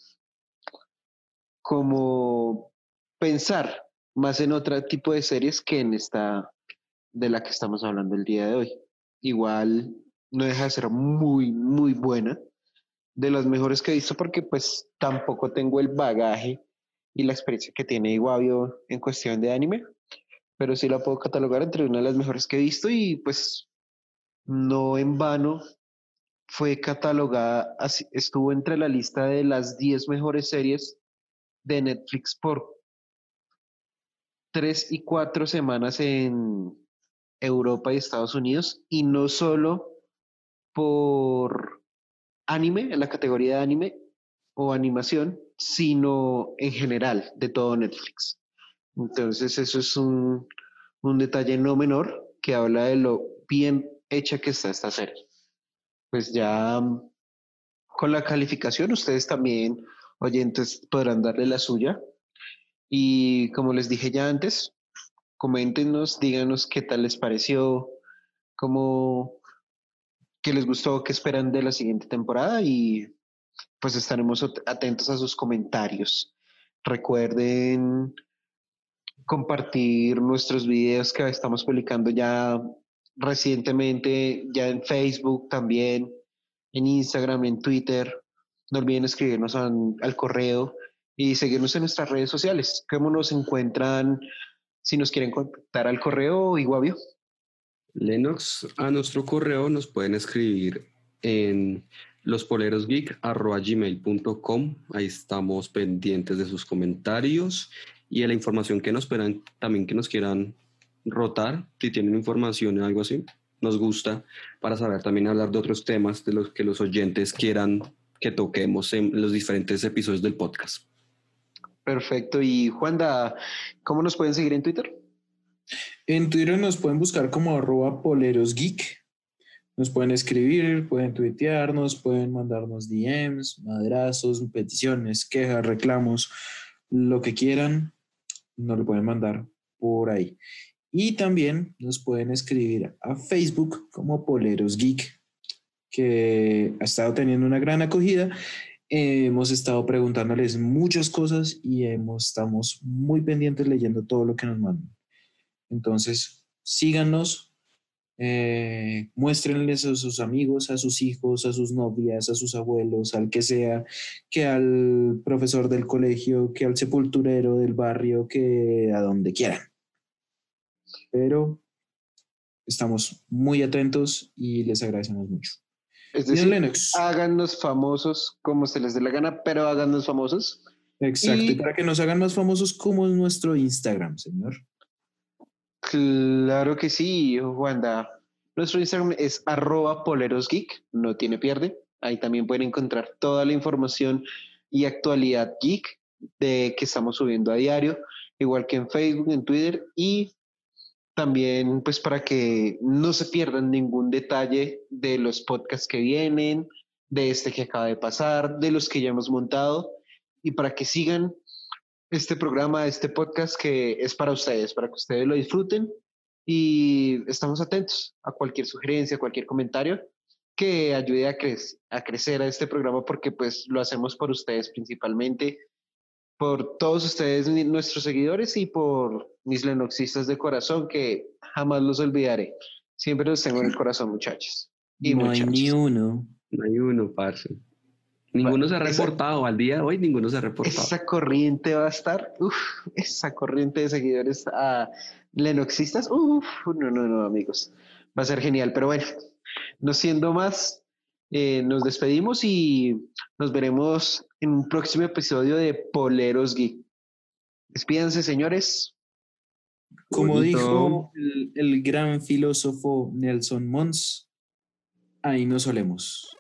S1: como pensar más en otro tipo de series que en esta de la que estamos hablando el día de hoy. Igual no deja de ser muy, muy buena. De las mejores que he visto porque pues tampoco tengo el bagaje y la experiencia que tiene Iguavio en cuestión de anime, pero sí la puedo catalogar entre una de las mejores que he visto y pues no en vano fue catalogada, estuvo entre la lista de las 10 mejores series de Netflix por tres y cuatro semanas en Europa y Estados Unidos, y no solo por anime, en la categoría de anime o animación, sino en general de todo Netflix. Entonces eso es un, un detalle no menor que habla de lo bien hecha que está esta serie. Pues ya con la calificación ustedes también, oyentes, podrán darle la suya. Y como les dije ya antes, coméntenos, díganos qué tal les pareció, cómo, qué les gustó, qué esperan de la siguiente temporada y pues estaremos at- atentos a sus comentarios. Recuerden compartir nuestros videos que estamos publicando ya recientemente, ya en Facebook también, en Instagram, en Twitter. No olviden escribirnos al, al correo y seguirnos en nuestras redes sociales. ¿Cómo nos encuentran si nos quieren contactar al correo, Iguavio?
S3: Lennox, a nuestro correo nos pueden escribir en lospolerosgeek.gmail.com. Ahí estamos pendientes de sus comentarios y de la información que nos también que nos quieran rotar, si tienen información o algo así. Nos gusta para saber también hablar de otros temas de los que los oyentes quieran que toquemos en los diferentes episodios del podcast.
S1: Perfecto. Y Juanda, ¿cómo nos pueden seguir en Twitter?
S2: En Twitter nos pueden buscar como arroba polerosgeek. Nos pueden escribir, pueden tuitearnos, pueden mandarnos DMs, madrazos, peticiones, quejas, reclamos, lo que quieran, nos lo pueden mandar por ahí. Y también nos pueden escribir a Facebook como Poleros Geek, que ha estado teniendo una gran acogida. Eh, hemos estado preguntándoles muchas cosas y hemos, estamos muy pendientes leyendo todo lo que nos mandan. Entonces, síganos, eh, muéstrenles a sus amigos, a sus hijos, a sus novias, a sus abuelos, al que sea, que al profesor del colegio, que al sepulturero del barrio, que a donde quieran. Pero estamos muy atentos y les agradecemos mucho.
S1: Es decir,
S2: Lennox.
S1: háganos famosos como se les dé la gana, pero háganos famosos.
S2: Exacto, y
S1: y-
S2: para que nos hagan más famosos, como es nuestro Instagram, señor.
S1: Claro que sí, Wanda. Nuestro Instagram es arroba polerosgeek, no tiene pierde. Ahí también pueden encontrar toda la información y actualidad geek de que estamos subiendo a diario, igual que en Facebook, en Twitter y también pues para que no se pierdan ningún detalle de los podcasts que vienen, de este que acaba de pasar, de los que ya hemos montado y para que sigan este programa, este podcast que es para ustedes, para que ustedes lo disfruten y estamos atentos a cualquier sugerencia, cualquier comentario que ayude a, a crecer a este programa porque pues lo hacemos por ustedes principalmente por todos ustedes, nuestros seguidores, y por mis lenoxistas de corazón, que jamás los olvidaré. Siempre los tengo en el corazón, muchachos. Y
S2: no hay ni uno.
S3: No hay uno, parce. Ninguno se ha
S1: Esa-
S3: reportado. Al día de hoy, ninguno se ha reportado.
S1: Esa corriente va a estar, uff, esa corriente de seguidores a lenoxistas, uff, no, no, no, amigos. Va a ser genial, pero bueno, no siendo más, eh, nos despedimos y nos veremos en un próximo episodio de Poleros Geek. Despídense, señores.
S2: Como
S3: Bonito.
S2: dijo el, el gran filósofo Nelson Mons, ahí nos solemos.